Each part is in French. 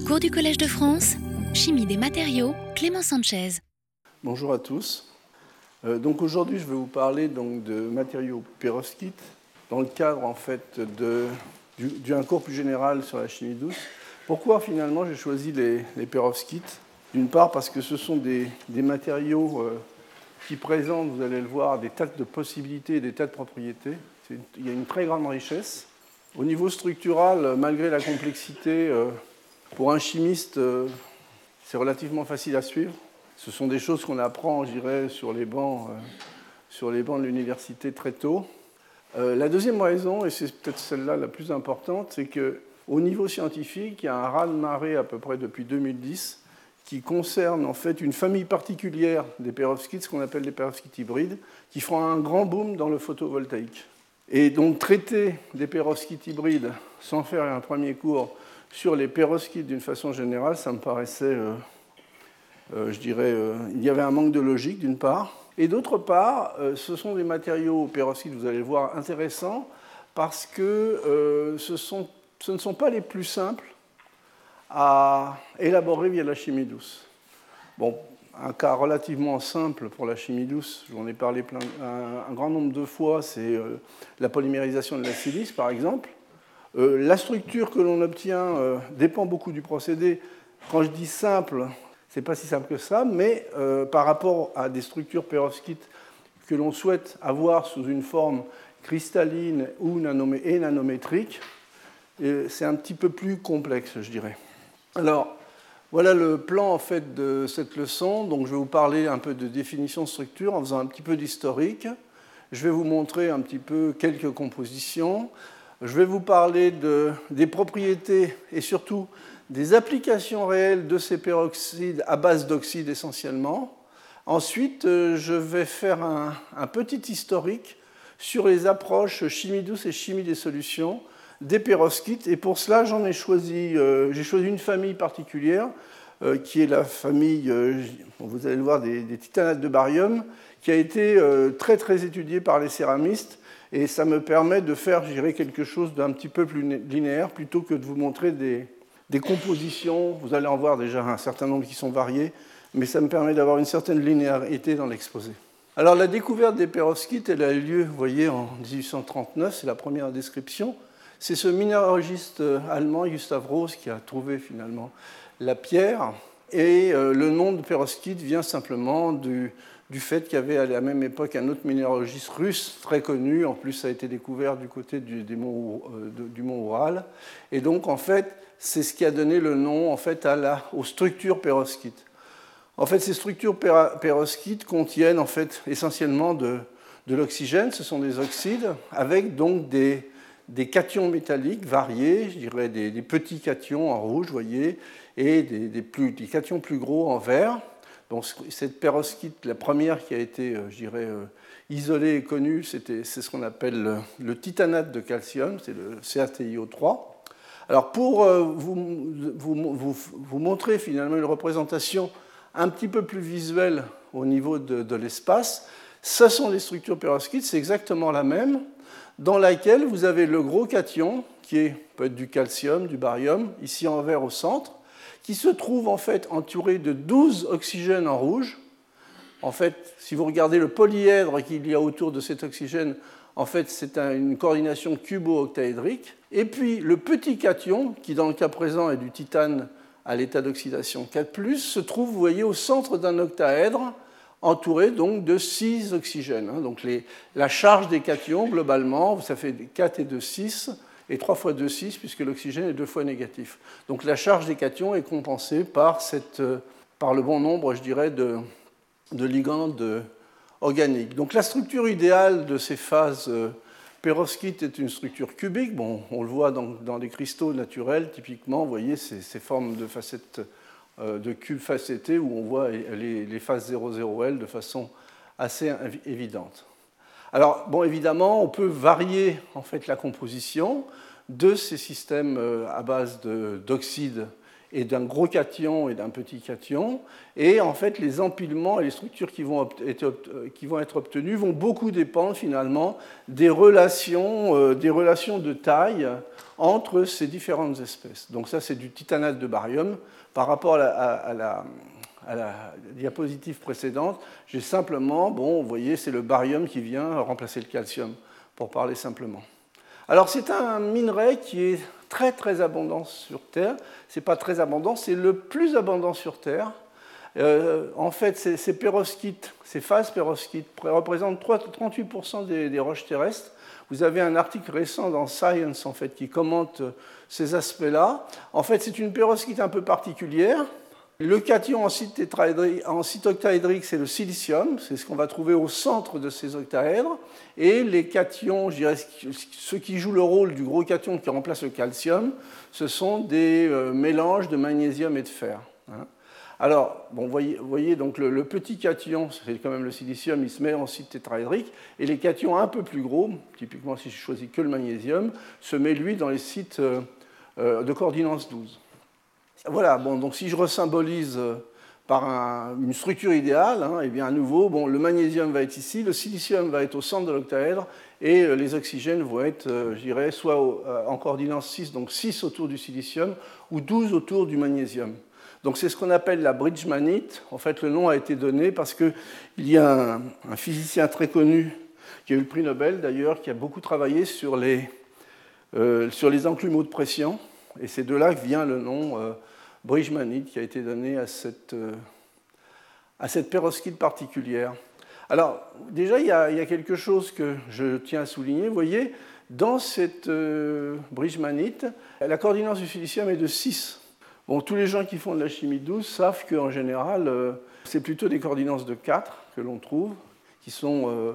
Cours du Collège de France, Chimie des matériaux, Clément Sanchez. Bonjour à tous. Euh, donc aujourd'hui, je vais vous parler donc, de matériaux perovskites dans le cadre en fait d'un cours plus général sur la chimie douce. Pourquoi finalement j'ai choisi les, les perovskites? D'une part parce que ce sont des, matériaux euh, qui présentent, vous allez le voir, des tas de possibilités des tas de propriétés. il y a une très grande richesse. Au niveau structural, malgré la complexité, euh, pour un chimiste, c'est relativement facile à suivre. Ce sont des choses qu'on apprend, je dirais, sur les bancs, euh, sur les bancs de l'université très tôt. Euh, la deuxième raison, et c'est peut-être celle-là la plus importante, c'est qu'au niveau scientifique, il y a un raz-de-marée à peu près depuis 2010 qui concerne en fait une famille particulière des perovskites, ce qu'on appelle les perovskites hybrides, qui font un grand boom dans le photovoltaïque. Et donc traiter des perovskites hybrides sans faire un premier cours sur les perovskites d'une façon générale, ça me paraissait euh, euh, je dirais, euh, il y avait un manque de logique d'une part, et d'autre part, ce sont des matériaux perovskites, vous allez le voir, intéressants, parce que ce ne sont pas les plus simples à élaborer via la chimie douce. Bon, un cas relativement simple pour la chimie douce, j'en ai parlé plein, un, grand nombre de fois, c'est la polymérisation de la silice, par exemple. La structure que l'on obtient dépend beaucoup du procédé. Quand je dis simple, n'est pas si simple que ça, mais euh, par rapport à des structures perovskites que l'on souhaite avoir sous une forme cristalline ou et nanométrique, euh, c'est un petit peu plus complexe, je dirais. Alors, voilà le plan en fait de cette leçon. Donc, je vais vous parler un peu de définition de structure en faisant un petit peu d'historique. Je vais vous montrer un petit peu quelques compositions. Je vais vous parler de, des propriétés et surtout des applications réelles de ces peroxydes à base d'oxyde essentiellement. Ensuite, euh, je vais faire un, petit historique sur les approches chimie douce et chimie des solutions des perovskites. Et pour cela, j'en ai choisi, euh, j'ai choisi une famille particulière, euh, qui est la famille, vous allez le voir, des, des, titanates de barium, qui a été très très étudiée par les céramistes. Et ça me permet de faire, je dirais, quelque chose d'un petit peu plus linéaire, plutôt que de vous montrer des, compositions, vous allez en voir déjà un certain nombre qui sont variés, mais ça me permet d'avoir une certaine linéarité dans l'exposé. Alors la découverte des perovskites, elle a eu lieu, vous voyez, en 1839, c'est la première description. C'est ce minéralogiste allemand, Gustav Rose, qui a trouvé finalement la pierre. Et euh, le nom de perovskite vient simplement du, du fait qu'il y avait à la même époque un autre minéralogiste russe très connu, en plus ça a été découvert du côté du, mont, euh, mont Oural. Et donc en fait, c'est ce qui a donné le nom en fait, aux structures perovskites. En fait, ces structures perovskites contiennent en fait, essentiellement de, l'oxygène, ce sont des oxydes, avec donc des, cations métalliques variés, je dirais des, petits cations en rouge, voyez, et des cations plus gros en vert. Cette perovskite, la première qui a été, euh, je dirais, euh, isolée et connue, c'est ce qu'on appelle le, titanate de calcium, c'est le CaTiO3. Alors, pour euh, vous, vous, vous, montrer finalement une représentation un petit peu plus visuelle au niveau de, de l'espace, ce sont les structures perovskites, c'est exactement la même, dans laquelle vous avez le gros cation, qui est peut être du calcium, du barium, ici en vert au centre, qui se trouve en fait entouré de 12 oxygènes en rouge. En fait, si vous regardez le polyèdre qu'il y a autour de cet oxygène, en fait, c'est une coordination cubo-octaédrique. Et puis le petit cation, qui dans le cas présent est du titane à l'état d'oxydation 4+, se trouve, vous voyez, au centre d'un octaèdre, entouré donc de 6 oxygènes. Hein. Donc la charge des cations, globalement, ça fait 4 et 2, 6 et 3 fois 2, 6, puisque l'oxygène est deux fois négatif. Donc la charge des cations est compensée par, euh, le bon nombre, je dirais, de, ligands organiques. Donc la structure idéale de ces phases euh, perovskites est une structure cubique. Bon, on le voit dans, dans les cristaux naturels, typiquement, vous voyez ces, ces formes de facettes euh, de cubes facettés où on voit les, les phases 0,0L de façon assez évidente. Alors, bon, évidemment, on peut varier en fait la composition de ces systèmes euh, à base d'oxyde et d'un gros cation et d'un petit cation. Et en fait, les empilements et les structures qui vont, être obtenues vont beaucoup dépendre finalement des relations, euh, des relations de taille entre ces différentes espèces. Donc ça, c'est du titanate de barium. Par rapport à la, diapositive précédente, j'ai simplement, bon, vous voyez, c'est le barium qui vient remplacer le calcium, pour parler simplement. Alors c'est un minerai qui est très très abondant sur Terre. Ce n'est pas très abondant, c'est le plus abondant sur Terre. Euh, en fait, ces, ces ces phases pérovskites représentent 38% des, des, roches terrestres. Vous avez un article récent dans Science en fait, qui commente ces aspects-là. En fait, c'est une pérovskite un peu particulière. Le cation en site, en octaédrique, c'est le silicium, c'est ce qu'on va trouver au centre de ces octaèdres. Et les cations, je dirais, ceux qui jouent le rôle du gros cation qui remplace le calcium, ce sont des euh, mélanges de magnésium et de fer. Hein. Alors, vous voyez, donc le, petit cation, c'est quand même le silicium, il se met en site tétraédrique, et les cations un peu plus gros, typiquement si je choisis que le magnésium, se met lui dans les sites euh, euh, de coordinance 12. Voilà, bon, donc si je resymbolise euh, par une structure idéale, hein, eh bien à nouveau, bon, le magnésium va être ici, le silicium va être au centre de l'octaèdre, et euh, les oxygènes vont être, euh, je dirais, soit en coordination 6, donc 6 autour du silicium, ou 12 autour du magnésium. Donc c'est ce qu'on appelle la bridge manite. En fait, le nom a été donné parce qu'il y a un, physicien très connu qui a eu le prix Nobel d'ailleurs, qui a beaucoup travaillé sur les, sur les enclumeaux de pression. Et c'est de là que vient le nom Bridgemanite qui a été donné à cette, euh, à cette particulière. Alors, déjà, il y, a, quelque chose que je tiens à souligner. Vous voyez, dans cette euh, la coordination du silicium est de 6. Bon, tous les gens qui font de la chimie douce savent qu'en général, euh, c'est plutôt des coordinances de 4 que l'on trouve, qui sont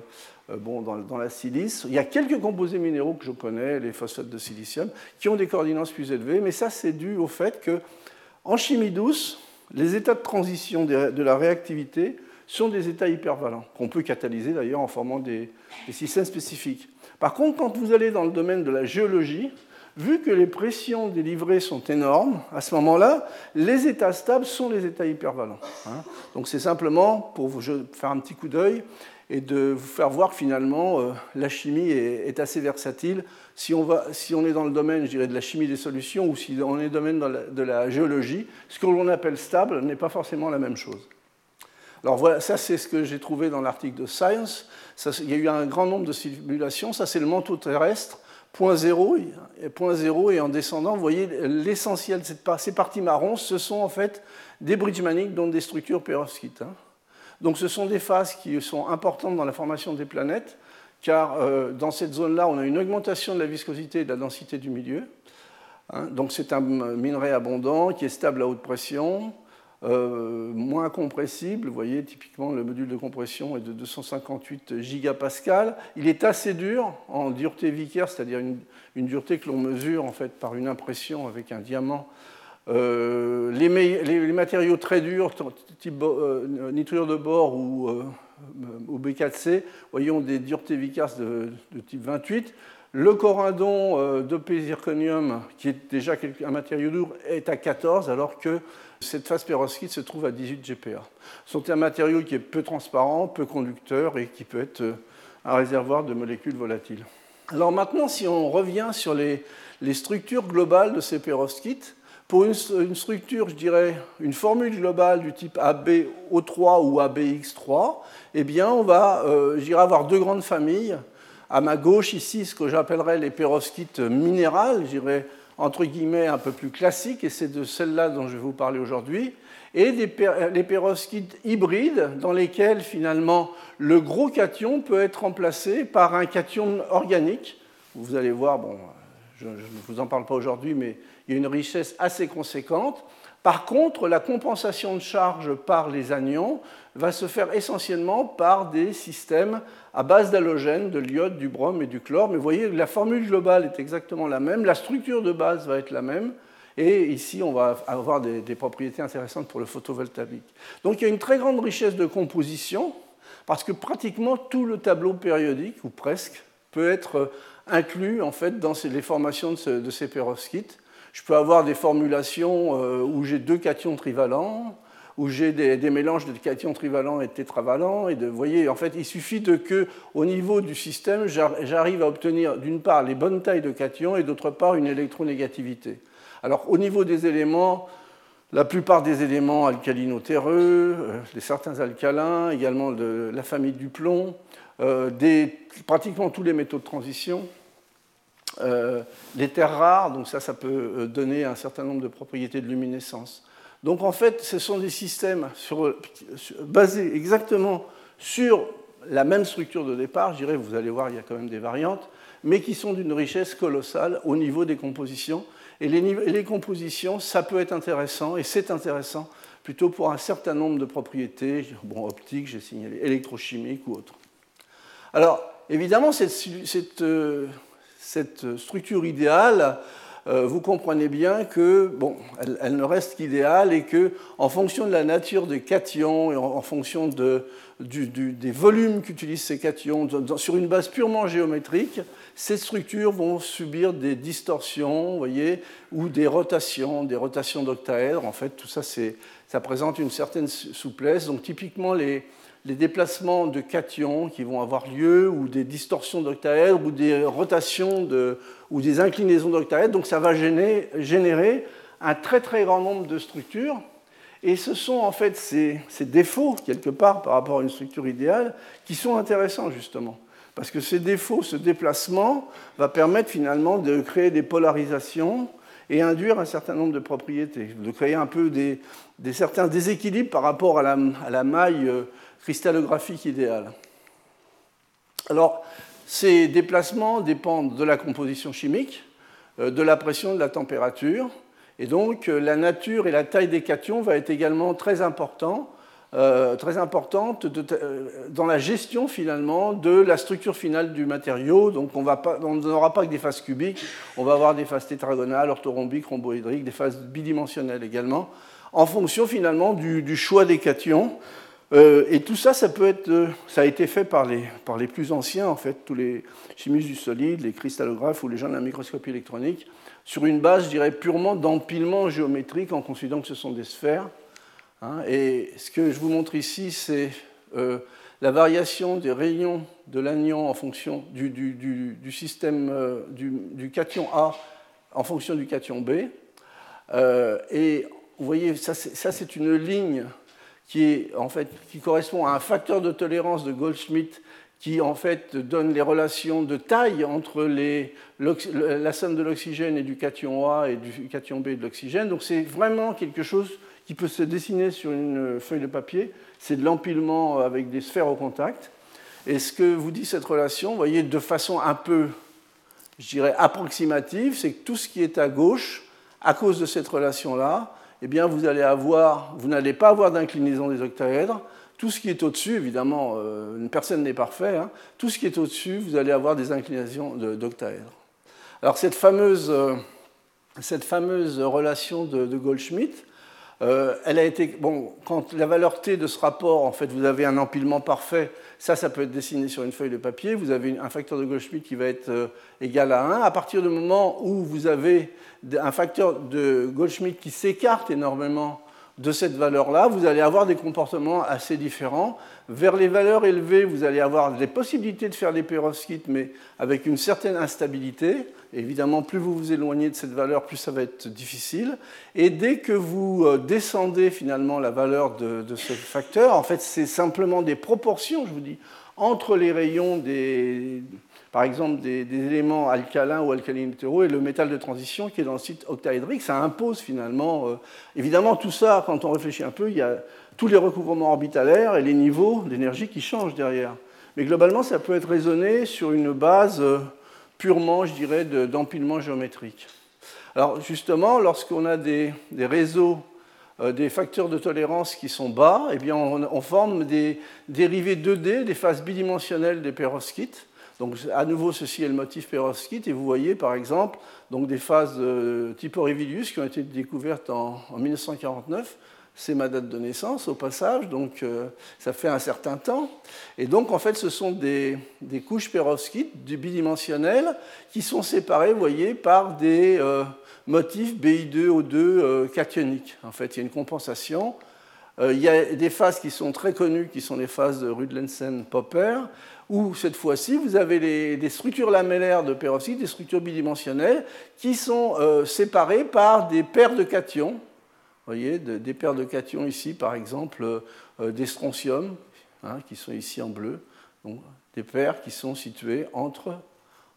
bon, dans, dans, la silice. Il y a quelques composés minéraux que je connais, les phosphates de silicium, qui ont des coordinances plus élevées, mais ça, c'est dû au fait que en chimie douce, les états de transition de la réactivité sont des états hypervalents, qu'on peut catalyser d'ailleurs en formant des, systèmes spécifiques. Par contre, quand vous allez dans le domaine de la géologie, vu que les pressions des livrets sont énormes, à ce moment-là, les états stables sont les états hypervalents. Hein. Donc c'est simplement pour vous faire un petit coup d'œil et de vous faire voir que finalement euh, la chimie est, assez versatile. Si on, est dans le domaine, je dirais, de la chimie des solutions ou si on est dans le domaine de la géologie, ce que l'on appelle stable n'est pas forcément la même chose. Alors voilà, ça c'est ce que j'ai trouvé dans l'article de Science. il y a eu un grand nombre de simulations. Ça c'est le manteau terrestre, point zéro, et point zéro, et en descendant, vous voyez l'essentiel, ces parties marrons, ce sont en fait des bridge maniques, dont des structures perovskites. Hein. Donc ce sont des phases qui sont importantes dans la formation des planètes, car euh, dans cette zone-là, on a une augmentation de la viscosité et de la densité du milieu. Hein. donc c'est un minerai abondant qui est stable à haute pression, euh, moins compressible. Vous voyez, typiquement, le module de compression est de 258 gigapascales. Il est assez dur en dureté vicaire, c'est-à-dire une, une, dureté que l'on mesure en fait par une impression avec un diamant euh, les, matériaux très durs, type euh, nitrure de bore ou, euh, B4C, voyons des duretés vicaces de, type 28. Le corindon de zirconium, qui est déjà un matériau lourd, est à 14, alors que cette phase perovskite se trouve à 18 GPa. C'est un matériau qui est peu transparent, peu conducteur et qui peut être un réservoir de molécules volatiles. Alors maintenant, si on revient sur les, les structures globales de ces perovskites, pour une, structure, je dirais, une formule globale du type ABO3 ou ABX3, eh bien, on va, euh, avoir deux grandes familles. À ma gauche, ici, ce que j'appellerais les perovskites minérales, je dirais, entre guillemets, un peu plus classiques, et c'est de celles-là dont je vais vous parler aujourd'hui, et les perovskites hybrides, dans lesquels, finalement, le gros cation peut être remplacé par un cation organique. Vous allez voir, bon, je ne vous en parle pas aujourd'hui, mais il y a une richesse assez conséquente. Par contre, la compensation de charge par les anions va se faire essentiellement par des systèmes à base d'halogènes, de l'iode, du brome et du chlore. Mais vous voyez, la formule globale est exactement la même, la structure de base va être la même, et ici, on va avoir des, propriétés intéressantes pour le photovoltaïque. Donc il y a une très grande richesse de composition, parce que pratiquement tout le tableau périodique, ou presque, peut être inclus en fait dans les formations de, ces perovskites. Je peux avoir des formulations où j'ai deux cations trivalents, où j'ai des, mélanges de cations trivalents et tétravalents. Et de, il suffit de que, au niveau du système, j'arrive à obtenir d'une part les bonnes tailles de cations et d'autre part une électronégativité. Alors, au niveau des éléments, la plupart des éléments alcalino-terreux, euh, certains alcalins, également de la famille du plomb, euh, pratiquement tous les métaux de transition, euh, les terres rares, donc ça, ça peut donner un certain nombre de propriétés de luminescence. Donc en fait, ce sont des systèmes basés exactement sur la même structure de départ, je dirais, vous allez voir, il y a quand même des variantes, mais qui sont d'une richesse colossale au niveau des compositions. Et les, compositions, ça peut être intéressant, et c'est intéressant plutôt pour un certain nombre de propriétés, bon, optiques, j'ai signalé, électrochimiques ou autres. Alors, évidemment, cette euh, structure idéale, euh, vous comprenez bien que, bon, elle, ne reste qu'idéale et que, en fonction de la nature des cations et en, fonction des volumes qu'utilisent ces cations, sur une base purement géométrique, ces structures vont subir des distorsions, voyez, ou des rotations, des rotations d'octaèdres. En fait, tout ça, ça présente une certaine souplesse. Donc, typiquement, les, les déplacements de cations qui vont avoir lieu, ou des distorsions d'octaèdres, ou des rotations de, ou des inclinaisons d'octaèdres. Donc ça va générer un très très grand nombre de structures. Et ce sont en fait ces, défauts, quelque part, par rapport à une structure idéale, qui sont intéressants justement. Parce que ces défauts, ce déplacement, va permettre finalement de créer des polarisations et induire un certain nombre de propriétés, de créer un peu des, certains déséquilibres par rapport à la, maille euh, cristallographique idéale. Alors, ces déplacements dépendent de la composition chimique, euh, de la pression, de la température, et donc euh, la nature et la taille des cations va être également très, important, euh, très importante dans la gestion finalement de la structure finale du matériau. Donc on n'aura pas que des phases cubiques, on va avoir des phases tétragonales, orthorhombiques, rhomboédriques, des phases bidimensionnelles également, en fonction finalement du choix des cations. Euh, et tout ça, ça, euh, a été fait par les, plus anciens, en fait, tous les chimistes du solide, les cristallographes ou les gens de la microscopie électronique, sur une base, je dirais, purement d'empilement géométrique en considérant que ce sont des sphères. Hein. et ce que je vous montre ici, c'est euh, la variation des rayons de l'anion en fonction du, système du, cation A en fonction du cation B. et vous voyez, ça, c'est une ligne qui, en fait, qui correspond à un facteur de tolérance de Goldschmidt qui en fait donne les relations de taille entre les, la somme de l'oxygène et du cation A et du cation B de l'oxygène. Donc c'est vraiment quelque chose qui peut se dessiner sur une feuille de papier. C'est de l'empilement avec des sphères au contact. Et ce que vous dit cette relation, vous voyez, de façon un peu, je dirais, approximative, c'est que tout ce qui est à gauche, à cause de cette relation-là, eh bien, vous n'allez pas avoir d'inclinaison des octaèdres. Tout ce qui est au-dessus, évidemment, euh, une personne n'est parfait. Hein. tout ce qui est au-dessus, vous allez avoir des inclinations d'octaèdres. Alors cette fameuse, euh, cette fameuse relation de, Goldschmidt, euh, elle a été bon quand la valeur t de ce rapport, en fait, vous avez un empilement parfait. Ça, ça peut être dessiné sur une feuille de papier. Vous avez un facteur de Goldschmidt qui va être égal à 1. À partir du moment où vous avez un facteur de Goldschmidt qui s'écarte énormément de cette valeur-là, vous allez avoir des comportements assez différents. Vers les valeurs élevées, vous allez avoir des possibilités de faire des perovskites, mais avec une certaine instabilité. Évidemment, plus vous vous éloignez de cette valeur, plus ça va être difficile. Et dès que vous euh, descendez finalement la valeur de, de ce facteur, en fait, c'est simplement des proportions, je vous dis, entre les rayons des, par exemple des, éléments alcalins ou alcalino et le métal de transition qui est dans le site octaédrique, ça impose finalement. Euh, évidemment, tout ça, quand on réfléchit un peu, il y a tous les recouvrements orbitalaires et les niveaux d'énergie qui changent derrière. Mais globalement, ça peut être raisonné sur une base euh, purement, je dirais, d'empilement géométrique. Alors justement, lorsqu'on a des, réseaux, euh, des facteurs de tolérance qui sont bas, eh bien, on, forme des dérivés 2D, des phases bidimensionnelles des perovskites, donc à nouveau, ceci est le motif perovskite, et vous voyez par exemple des phases de type Aurelius qui ont été découvertes en, 1949. c'est ma date de naissance au passage, donc euh, ça fait un certain temps. Et donc en fait ce sont des, couches perovskites bidimensionnelles qui sont séparées, vous voyez, par des euh, motifs BI2O2 euh, cationiques. En fait il y a une compensation. il y a des phases qui sont très connues, qui sont les phases de Rudlensen-Popper, où cette fois-ci vous avez des structures lamellaires de perovskite, des structures bidimensionnelles, qui sont séparées par des paires de cations voyez, des paires de cations ici, par exemple, euh, euh, des strontiums, hein, qui sont ici en bleu, donc des paires qui sont situées entre,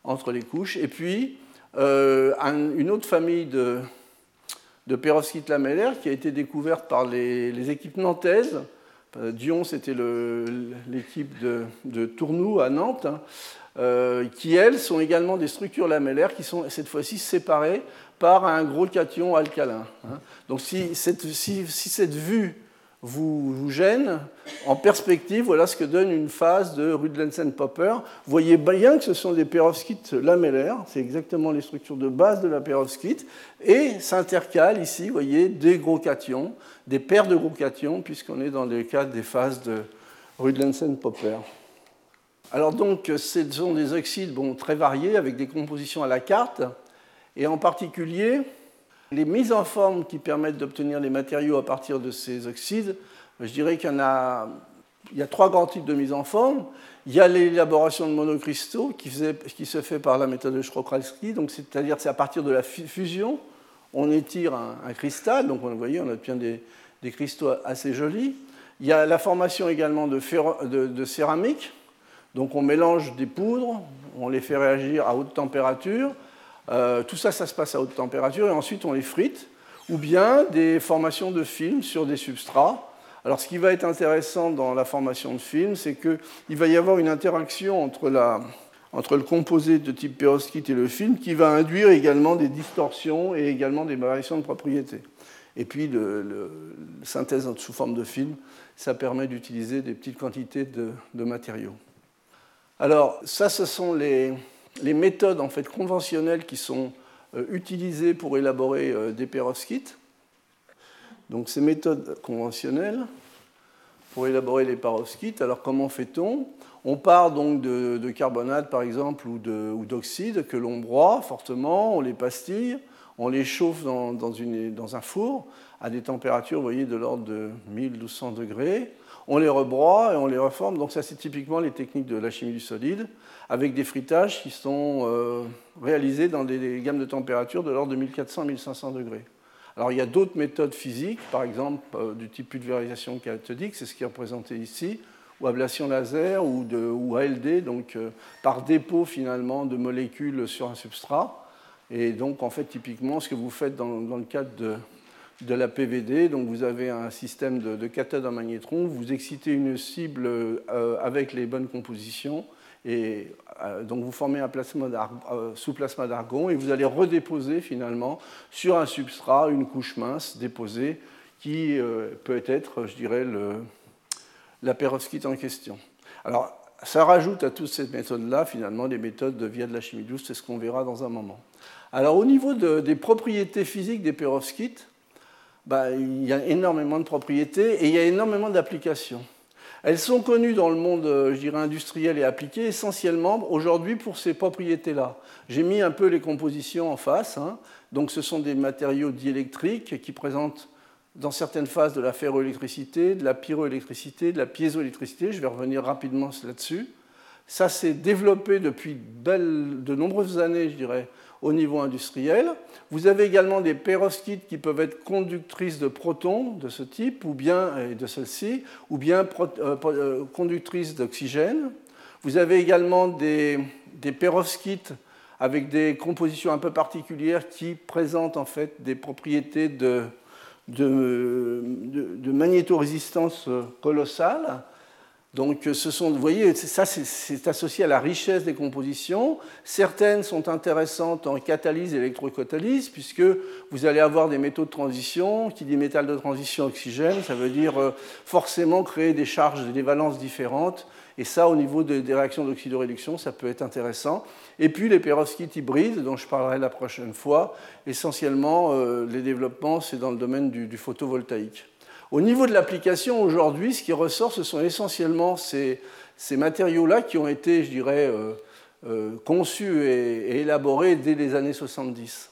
entre les couches. Et puis, euh, une autre famille de, de perovskites lamellaires qui a été découverte par les, équipes nantaises. Dion, c'était l'équipe de, de, Tournou à Nantes, hein, qui, elles, sont également des structures lamellaires qui sont cette fois-ci séparées par un gros cation alcalin. Hein. Donc si cette, vue vous, gêne, en perspective, voilà ce que donne une phase de Rudlensen-Popper. Vous voyez bien que ce sont des perovskites lamellaires, c'est exactement les structures de base de la perovskite, et s'intercalent ici, vous voyez, des gros cations, des paires de gros cations, puisqu'on est dans le cadre des phases de Rudlensen-Popper. Alors donc, ce sont des oxydes bon, très variés, avec des compositions à la carte. Et en particulier, les mises en forme qui permettent d'obtenir les matériaux à partir de ces oxydes, je dirais qu'il y a, trois grands types de mise en forme. Il y a l'élaboration de monocristaux qui, se fait par la méthode de Shkrokhalski, donc c'est-à-dire c'est à partir de la fusion, on étire un, cristal, donc vous voyez, on obtient des, cristaux assez jolis. Il y a la formation également de, de céramique, donc on mélange des poudres, on les fait réagir à haute température, euh, tout ça, ça se passe à haute température et ensuite on les frite, ou bien des formations de films sur des substrats. Alors ce qui va être intéressant dans la formation de films, c'est qu'il va y avoir une interaction entre, le composé de type perovskite et le film qui va induire également des distorsions et également des variations de propriétés. Et puis la synthèse sous forme de film, ça permet d'utiliser des petites quantités de matériaux. Alors ça, ce sont les, les méthodes en fait, conventionnelles qui sont euh, utilisées pour élaborer euh, des perovskites. Donc ces méthodes conventionnelles pour élaborer les perovskites, alors comment fait-on? On part donc de, carbonate par exemple ou d'oxyde que l'on broie fortement, on les pastille, on les chauffe dans, un four à des températures, voyez, de l'ordre de 1200 degrés. On les rebroie et on les reforme. Donc ça, c'est typiquement les techniques de la chimie du solide avec des fritages qui sont euh, réalisés dans des gammes de température de l'ordre de 1400-1500 degrés. Alors il y a d'autres méthodes physiques, par exemple euh, du type pulvérisation cathodique, c'est ce qui est représenté ici, ou ablation laser ou, ALD, donc euh, par dépôt finalement de molécules sur un substrat. Et donc en fait typiquement ce que vous faites dans, le cadre de, la PVD, donc vous avez un système de, de cathode en magnétron, vous excitez une cible avec les bonnes compositions et euh, donc vous formez un plasma euh, sous plasma d'argon et vous allez redéposer finalement sur un substrat une couche mince déposée qui euh, peut être, je dirais, la perovskite en question. Alors ça rajoute à toutes ces méthodes-là finalement des méthodes de via de la chimie douce, c'est ce qu'on verra dans un moment. Alors au niveau des propriétés physiques des perovskites, bah, il y a énormément de propriétés et il y a énormément d'applications. Elles sont connues dans le monde, euh, je dirais, industriel et appliqué essentiellement aujourd'hui pour ces propriétés-là. J'ai mis un peu les compositions en face. Hein. Donc ce sont des matériaux diélectriques qui présentent dans certaines phases de la ferroélectricité, de la pyroélectricité, de la piézoélectricité. Je vais revenir rapidement là-dessus. Ça s'est développé depuis de nombreuses années, je dirais, au niveau industriel. Vous avez également des perovskites qui peuvent être conductrices de protons de ce type, ou bien de celle-ci, ou bien euh, euh, conductrices d'oxygène. Vous avez également des, des perovskites avec des compositions un peu particulières qui présentent en fait des propriétés de, de, de magnétorésistance colossale donc, ce sont, vous voyez, ça c'est associé à la richesse des compositions. Certaines sont intéressantes en catalyse et électrocatalyse, puisque vous allez avoir des métaux de transition. Qui dit métal de transition oxygène, ça veut dire euh, forcément créer des charges, des valences différentes. Et ça, au niveau des réactions d'oxydoréduction, ça peut être intéressant. Et puis les perovskites hybrides, dont je parlerai la prochaine fois, essentiellement, euh, les développements, c'est dans le domaine du photovoltaïque. Au niveau de l'application, aujourd'hui, ce qui ressort, ce sont essentiellement ces, matériaux-là qui ont été, je dirais, euh, euh, conçus et, élaborés dès les années 70.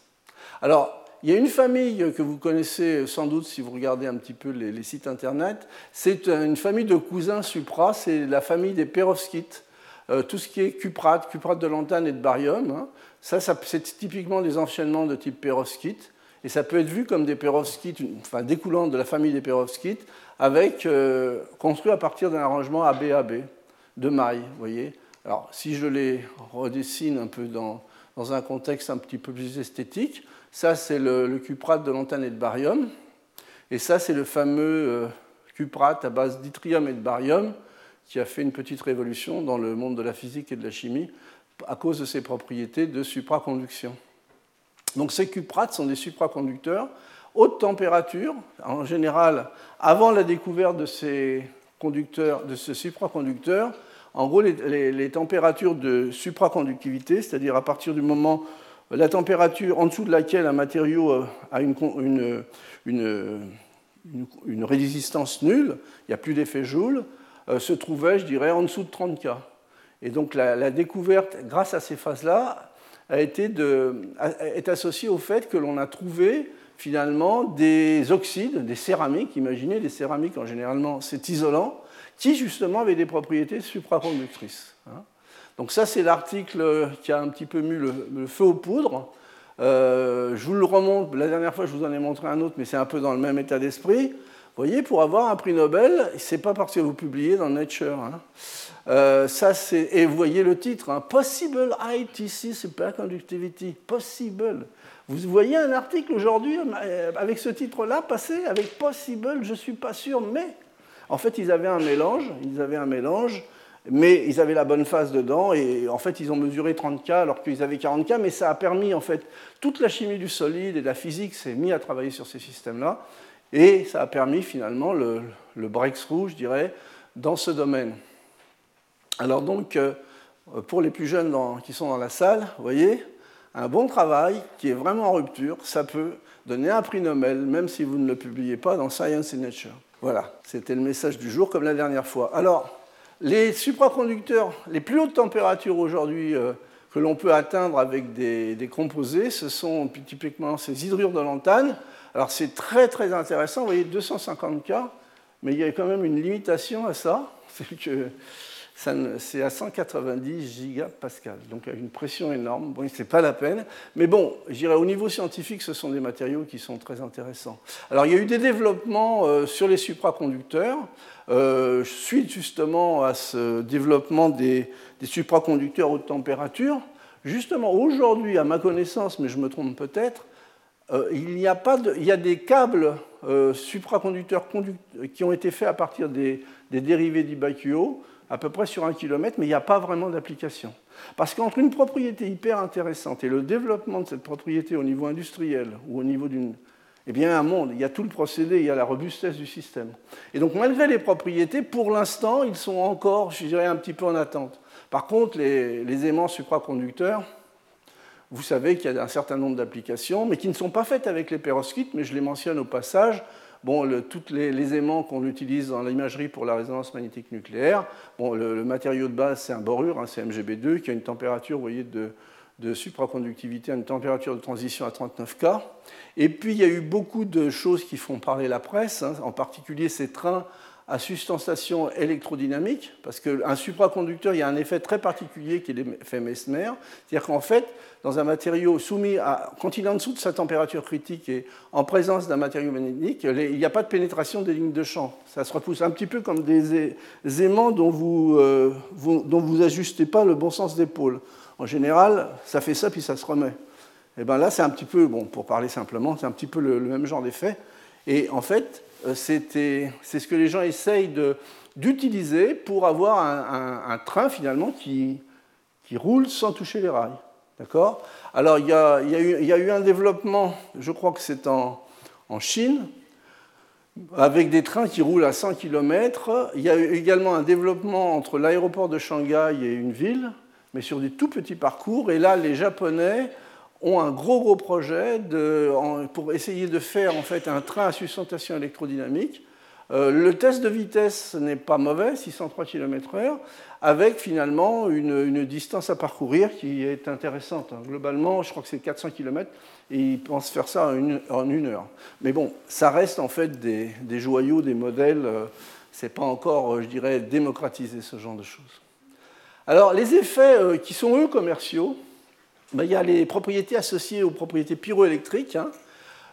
Alors, il y a une famille que vous connaissez sans doute si vous regardez un petit peu les, sites internet. C'est une famille de cousins supra, c'est la famille des perovskites. Euh, tout ce qui est cuprate, cuprate de lantane et de barium, hein. ça, c'est typiquement des enchaînements de type perovskite. Et ça peut être vu comme des perovskites, enfin découlant de la famille des perovskites, avec euh, construits à partir d'un arrangement ABAB de mailles, voyez. Alors, si je les redessine un peu dans, dans un contexte un petit peu plus esthétique, ça, c'est le, cuprate de lantane et de barium. Et ça, c'est le fameux euh, cuprate à base d'yttrium et de barium qui a fait une petite révolution dans le monde de la physique et de la chimie à cause de ses propriétés de supraconduction. Donc ces cuprates sont des supraconducteurs haute température. En général, avant la découverte de ces conducteurs, de ce supraconducteur, en gros, les, températures de supraconductivité, c'est-à-dire à partir du moment la température en dessous de laquelle un matériau euh, a une, résistance nulle, il n'y a plus d'effet Joule, euh, se trouvait, je dirais, en dessous de 30 K. Et donc la, découverte, grâce à ces phases-là, a été est associée au fait que l'on a trouvé finalement des oxydes, des céramiques, imaginez des céramiques en généralement c'est isolant, qui justement avaient des propriétés supraconductrices. Hein. Donc ça, c'est l'article qui a un petit peu mis le, feu aux poudres. Euh, je vous le remonte, la dernière fois je vous en ai montré un autre, mais c'est un peu dans le même état d'esprit. Vous voyez, pour avoir un prix Nobel, c'est pas parce que vous publiez dans Nature. Hein. Euh, ça, c'est, et vous voyez le titre, hein, Possible ITC Superconductivity. Possible. Vous voyez un article aujourd'hui euh, avec ce titre-là passé avec Possible, je suis pas sûr, mais en fait, ils avaient un mélange, ils avaient un mélange mais ils avaient la bonne phase dedans, et en fait, ils ont mesuré 30K alors qu'ils avaient 40K, mais ça a permis, en fait, toute la chimie du solide et de la physique s'est mis à travailler sur ces systèmes-là, et ça a permis finalement le, breakthrough, je dirais, dans ce domaine. Alors donc, euh, pour les plus jeunes qui sont dans la salle, vous voyez, un bon travail qui est vraiment en rupture, ça peut donner un prix Nobel, même si vous ne le publiez pas dans Science and Nature. Voilà, c'était le message du jour comme la dernière fois. Alors, les supraconducteurs, les plus hautes températures aujourd'hui euh, que l'on peut atteindre avec des, composés, ce sont typiquement ces hydrures de lantane. Alors c'est très très intéressant, vous voyez 250 K, mais il y a quand même une limitation à ça, c'est que c'est à 190 gigapascal, donc à une pression énorme. Bon, c'est pas la peine. Mais bon, je dirais au niveau scientifique, ce sont des matériaux qui sont très intéressants. Alors, il y a eu des développements euh, sur les supraconducteurs, euh, suite justement à ce développement des, supraconducteurs haute température. Justement, aujourd'hui, à ma connaissance, mais je me trompe peut-être, euh, il, y a pas il y a des câbles euh, supraconducteurs qui ont été faits à partir des, des dérivés d'Ibakuo à peu près sur un kilomètre, mais il n'y a pas vraiment d'application. Parce qu'entre une propriété hyper intéressante et le développement de cette propriété au niveau industriel ou au niveau d'une... Eh bien, un monde, il y a tout le procédé, il y a la robustesse du système. Et donc, malgré les propriétés, pour l'instant, ils sont encore, je dirais, un petit peu en attente. Par contre, les, les aimants supraconducteurs, vous savez qu'il y a un certain nombre d'applications, mais qui ne sont pas faites avec les perovskites, mais je les mentionne au passage. Bon, le, tous les, aimants qu'on utilise dans l'imagerie pour la résonance magnétique nucléaire, bon, le, matériau de base, c'est un borure, c'est MgB2, qui a une température, voyez, de, supraconductivité une température de transition à 39 K. Et puis, il y a eu beaucoup de choses qui font parler la presse, hein, en particulier ces trains à substantiation électrodynamique, parce qu'un supraconducteur, il y a un effet très particulier qui est l'effet Mesmer, c'est-à-dire qu'en fait, dans un matériau soumis à, quand il est en dessous de sa température critique et en présence d'un matériau magnétique, il n'y a pas de pénétration des lignes de champ. Ça se repousse un petit peu comme des aimants dont vous, euh, dont vous ajustez pas le bon sens d'épaule. En général, ça fait ça puis ça se remet. Et bien là, c'est un petit peu, bon, pour parler simplement, c'est un petit peu le même genre d'effet. Et en fait, c'est ce que les gens essayent d'utiliser pour avoir un, train finalement qui, roule sans toucher les rails. D'accord? Alors il y, a, eu, un développement, je crois que c'est en, Chine, avec des trains qui roulent à 100 km. Il y a eu également un développement entre l'aéroport de Shanghai et une ville, mais sur des tout petits parcours. Et là, les Japonais ont un gros gros projet pour essayer de faire en fait un train à sustentation électrodynamique le test de vitesse n'est pas mauvais, 603 km/h, avec finalement une, distance à parcourir qui est intéressante. Hein. Globalement, je crois que c'est 400 km et ils pensent faire ça en une, heure. Mais bon, ça reste en fait des, joyaux, des modèles. c'est pas encore, je dirais, démocratisé ce genre de choses. Alors, les effets qui sont eux commerciaux, ben, il y a les propriétés associées aux propriétés pyroélectriques. Hein.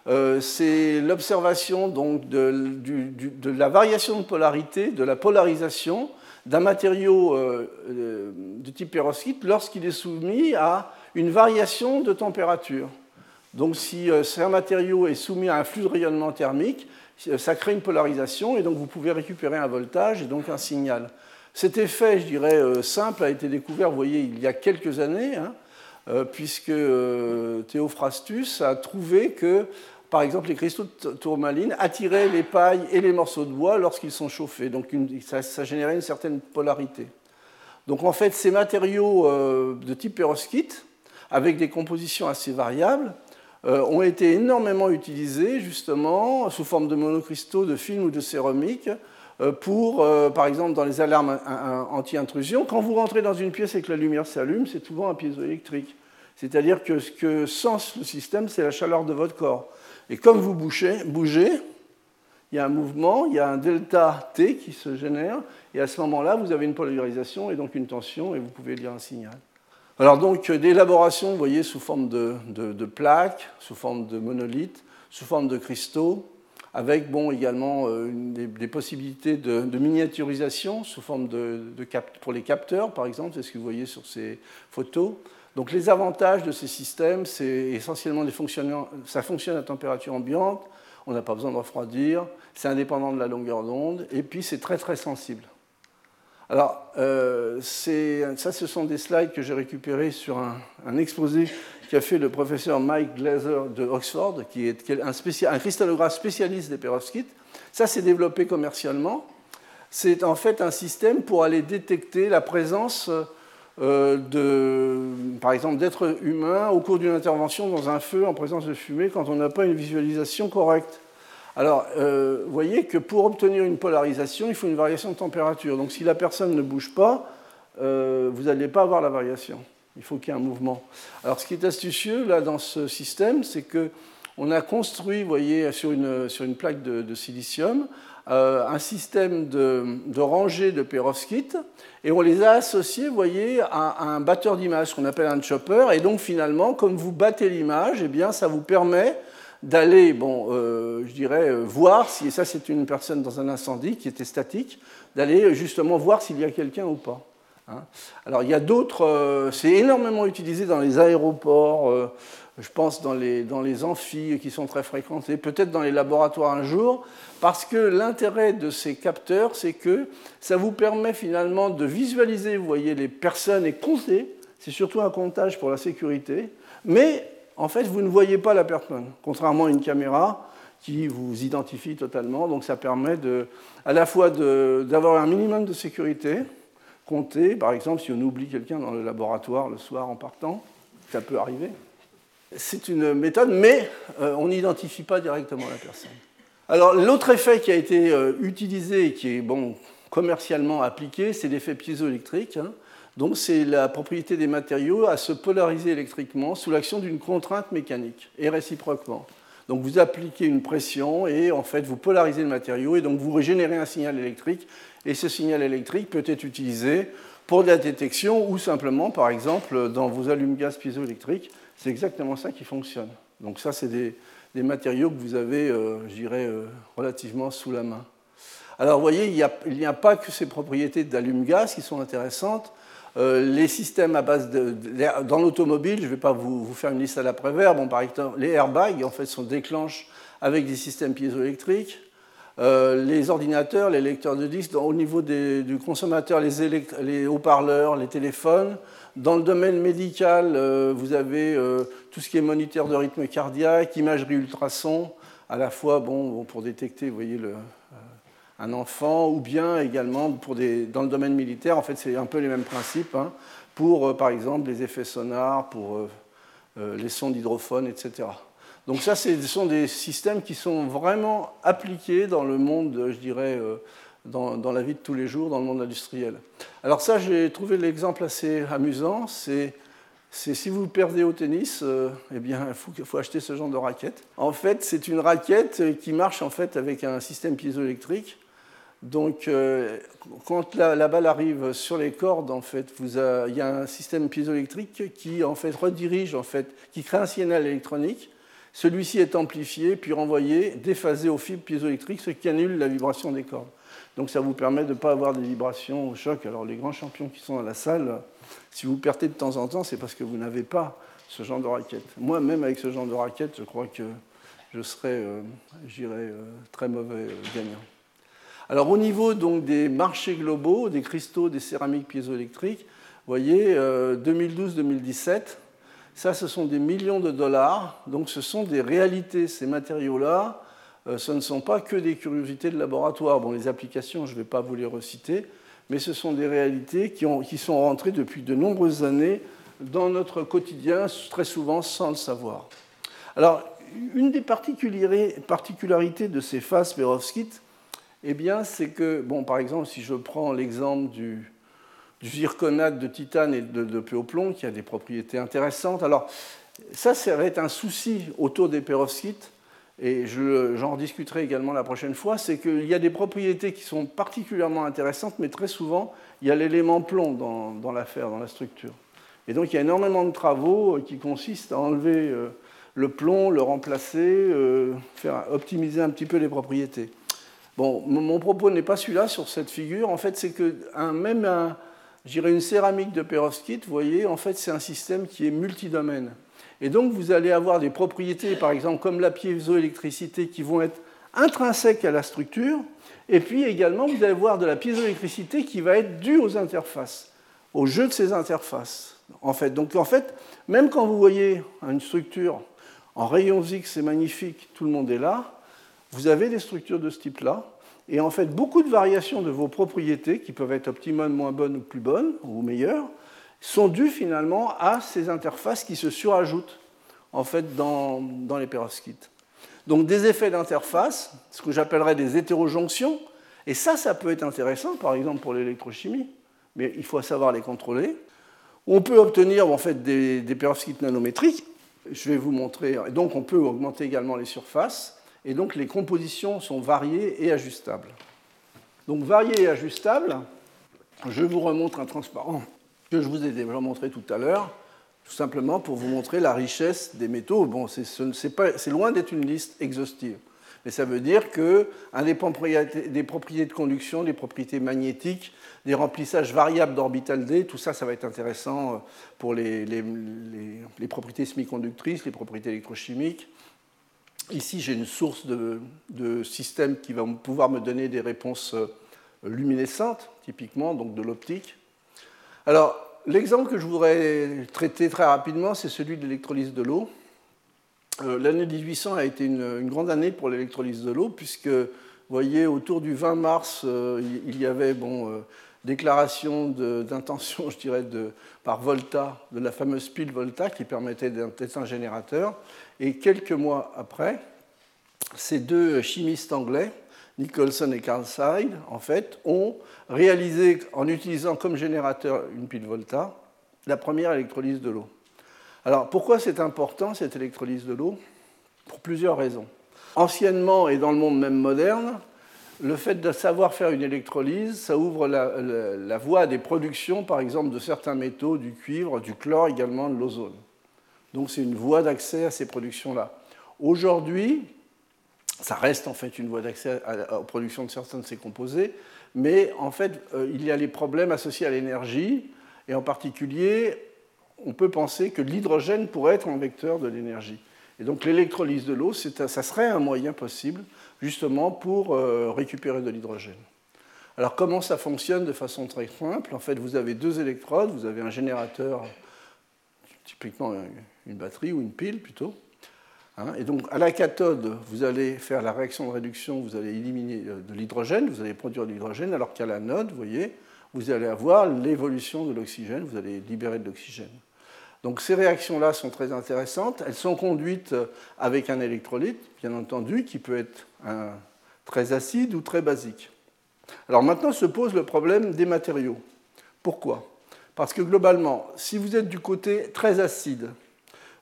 Euh, c'est l'observation donc de, la variation de polarité, de la polarisation d'un matériau euh, euh, de type perovskite lorsqu'il est soumis à une variation de température. Donc si un matériau est soumis à un flux de rayonnement thermique, ça crée une polarisation et donc vous pouvez récupérer un voltage et donc un signal. Cet effet, je dirais, simple a été découvert, vous voyez, il y a quelques années. Hein. Euh, puisque euh, Théophrastus a trouvé que, par exemple, les cristaux de tourmaline attiraient les pailles et les morceaux de bois lorsqu'ils sont chauffés. Donc ça, générait une certaine polarité. Donc en fait, ces matériaux euh, de type perovskite, avec des compositions assez variables, ont été énormément utilisés justement sous forme de monocristaux, de films ou de céramique euh, pour, euh, par exemple, dans les alarmes anti-intrusion, quand vous rentrez dans une pièce et que la lumière s'allume, c'est souvent un piézoélectrique. C'est-à-dire que ce que sens le système, c'est la chaleur de votre corps. Et comme vous bougez, bougez, il y a un mouvement, il y a un delta T qui se génère, et à ce moment-là, vous avez une polarisation et donc une tension, et vous pouvez lire un signal. Alors donc, euh, d'élaboration, vous voyez, sous forme de, de plaques, sous forme de monolithes, sous forme de cristaux, avec bon, également euh, des, possibilités de, miniaturisation sous forme de, pour les capteurs, par exemple, c'est ce que vous voyez sur ces photos. Donc les avantages de ces systèmes, c'est essentiellement des ça fonctionne à température ambiante, on n'a pas besoin de refroidir, c'est indépendant de la longueur d'onde, et puis c'est très très sensible. Alors, euh, ça, ce sont des slides que j'ai récupérés sur un, un exposé qu'a fait le professeur Mike Glaser de Oxford, qui est un, cristallographe spécialiste des perovskites. Ça, s'est développé commercialement. C'est en fait un système pour aller détecter la présence, euh, par exemple, d'êtres humains au cours d'une intervention dans un feu en présence de fumée quand on n'a pas une visualisation correcte. Alors, euh, vous voyez que pour obtenir une polarisation, il faut une variation de température. Donc, si la personne ne bouge pas, euh, vous n'allez pas avoir la variation. Il faut qu'il y ait un mouvement. Alors, ce qui est astucieux là dans ce système, c'est que on a construit, voyez, sur une, sur une plaque de, silicium, euh, un système de, de rangées de perovskites et on les a associés, voyez, à, un batteur d'image qu'on appelle un chopper. Et donc, finalement, comme vous battez l'image, eh bien, ça vous permet d'aller, bon, euh, je dirais, euh, voir si, et ça c'est une personne dans un incendie qui était statique, d'aller justement voir s'il y a quelqu'un ou pas. Hein. Alors il y a d'autres, euh, c'est énormément utilisé dans les aéroports, euh, je pense dans les, dans les qui sont très fréquentés, peut-être dans les laboratoires un jour, parce que l'intérêt de ces capteurs, c'est que ça vous permet finalement de visualiser, vous voyez, les personnes et compter, c'est surtout un comptage pour la sécurité, mais en fait vous ne voyez pas la personne, contrairement à une caméra qui vous identifie totalement, donc ça permet de, à la fois d'avoir un minimum de sécurité, compter, par exemple, si on oublie quelqu'un dans le laboratoire le soir en partant, ça peut arriver. C'est une méthode, mais euh, on n'identifie pas directement la personne. Alors, l'autre effet qui a été euh, utilisé et qui est bon, commercialement appliqué, c'est l'effet piézoélectrique. Hein. Donc, c'est la propriété des matériaux à se polariser électriquement sous l'action d'une contrainte mécanique et réciproquement. Donc vous appliquez une pression et en fait vous polarisez le matériau et donc vous régénérez un signal électrique et ce signal électrique peut être utilisé pour de la détection ou simplement, par exemple, dans vos allumes-gaz piézoélectriques. C'est exactement ça qui fonctionne. Donc ça, c'est des, matériaux que vous avez, euh, je dirais, euh, relativement sous la main. Alors, vous voyez, il n'y a, pas que ces propriétés d'allume-gaz qui sont intéressantes. Euh, les systèmes à base de, dans l'automobile, je ne vais pas vous, faire une liste à l'après-verbe, par exemple, les airbags, en fait, sont déclenchés avec des systèmes piézoélectriques. Euh, les ordinateurs, les lecteurs de disques, au niveau du consommateur, les, haut-parleurs, les téléphones. Dans le domaine médical, euh, vous avez euh, tout ce qui est moniteur de rythme cardiaque, imagerie ultrason, à la fois bon, pour détecter un enfant, ou bien également dans le domaine militaire, en fait c'est un peu les mêmes principes, hein, pour par exemple les effets sonars, pour les sons d'hydrophone, etc. Donc ça, ce sont des systèmes qui sont vraiment appliqués dans le monde, je dirais, euh, dans, la vie de tous les jours, dans le monde industriel. Alors ça, j'ai trouvé l'exemple assez amusant. C'est si vous perdez au tennis, euh, eh bien, il faut, acheter ce genre de raquette. En fait, c'est une raquette qui marche en fait avec un système piézoélectrique. Donc, euh, quand la, balle arrive sur les cordes, en fait, il y a un système piézoélectrique qui en fait redirige, en fait, qui crée un signal électronique. Celui-ci est amplifié puis renvoyé, déphasé aux fibres piézoélectriques, ce qui annule la vibration des cordes. Donc, ça vous permet de ne pas avoir des vibrations au choc. Alors, les grands champions qui sont dans la salle, si vous perdez de temps en temps, c'est parce que vous n'avez pas ce genre de raquette. Moi, même avec ce genre de raquette, je crois que je serais, euh, euh, très mauvais gagnant. Alors au niveau des marchés globaux, des cristaux, des céramiques piézoélectriques, vous voyez, 2012-2017, euh, ça ce sont des millions de dollars, donc ce sont des réalités, ces matériaux-là, euh, ce ne sont pas que des curiosités de laboratoire. Bon, les applications, je ne vais pas vous les reciter, mais ce sont des réalités qui, sont rentrées depuis de nombreuses années dans notre quotidien, très souvent sans le savoir. Alors, une des particularités de ces phases perovskites, eh c'est que, bon, par exemple, si je prends l'exemple du, zirconate de titane et de, de qui a des propriétés intéressantes. Alors, ça, ça va être un souci autour des perovskites, et j'en discuterai également la prochaine fois, c'est qu'il y a des propriétés qui sont particulièrement intéressantes, mais très souvent, il y a l'élément plomb dans, l'affaire, dans la structure. Et donc, il y a énormément de travaux euh, qui consistent à enlever euh, le plomb, le remplacer, euh, faire optimiser un petit peu les propriétés. Bon, mon propos n'est pas celui-là sur cette figure. En fait, c'est que même un, une céramique de perovskite, vous voyez, en fait, c'est un système qui est multidomaine. Et donc, vous allez avoir des propriétés, par exemple, comme la piézoélectricité, qui vont être intrinsèques à la structure. Et puis également, vous allez voir de la piézoélectricité qui va être due aux interfaces, au jeu de ces interfaces. En fait. Donc, en fait, même quand vous voyez une structure en rayons X, c'est magnifique, tout le monde est là, vous avez des structures de ce type-là, et en fait, beaucoup de variations de vos propriétés, qui peuvent être optimales, moins bonnes ou plus bonnes, ou meilleures, sont dues finalement à ces interfaces qui se surajoutent en fait dans, les perovskites. Donc des effets d'interface, ce que j'appellerais des hétérojonctions, et ça, ça peut être intéressant, par exemple pour l'électrochimie, mais il faut savoir les contrôler. On peut obtenir en fait des, des perovskites nanométriques. Je vais vous montrer. Et donc on peut augmenter également les surfaces et donc les compositions sont variées et ajustables. Donc variées et ajustables, je vous remontre un transparent que je vous ai déjà montré tout à l'heure, tout simplement pour vous montrer la richesse des métaux. Bon, c'est loin d'être une liste exhaustive, mais ça veut dire que des propriétés, de conduction, des propriétés magnétiques, des remplissages variables d'orbital D, tout ça, ça va être intéressant pour les, les propriétés semi-conductrices, les propriétés électrochimiques, Ici, j'ai une source de, système qui va pouvoir me donner des réponses euh, luminescentes, typiquement, donc de l'optique. Alors, l'exemple que je voudrais traiter très rapidement, c'est celui de l'électrolyse de l'eau. Euh, l'année 1800 a été une, grande année pour l'électrolyse de l'eau, puisque, vous voyez, autour du 20 mars, euh, il y avait bon, déclaration d'intention, je dirais, de, par Volta, de la fameuse pile Volta qui permettait d'être un générateur. Et quelques mois après, ces deux chimistes anglais, Nicholson et Carl Seid, en fait, ont réalisé, en utilisant comme générateur une pile Volta, la première électrolyse de l'eau. Alors pourquoi c'est important cette électrolyse de l'eau? Pour plusieurs raisons. Anciennement et dans le monde même moderne, le fait de savoir faire une électrolyse, ça ouvre la, voie à des productions, par exemple, de certains métaux, du cuivre, du chlore, également de l'ozone. Donc c'est une voie d'accès à ces productions-là. Aujourd'hui, ça reste en fait une voie d'accès aux productions de certains de ces composés, mais en fait, euh, il y a les problèmes associés à l'énergie, et en particulier, on peut penser que l'hydrogène pourrait être un vecteur de l'énergie. Et donc l'électrolyse de l'eau, ça serait un moyen possible justement pour euh, récupérer de l'hydrogène. Alors comment ça fonctionne de façon très simple? En fait, vous avez deux électrodes, vous avez un générateur, typiquement une batterie ou une pile plutôt. Hein. et donc à la cathode, vous allez faire la réaction de réduction, vous allez éliminer euh, de l'hydrogène, vous allez produire de l'hydrogène, alors qu'à l'anode, vous voyez, vous allez avoir l'évolution de l'oxygène, vous allez libérer de l'oxygène. Donc ces réactions-là sont très intéressantes. Elles sont conduites avec un électrolyte, bien entendu, qui peut être très acide ou très basique. Alors maintenant se pose le problème des matériaux. Pourquoi? Parce que globalement, si vous êtes du côté très acide,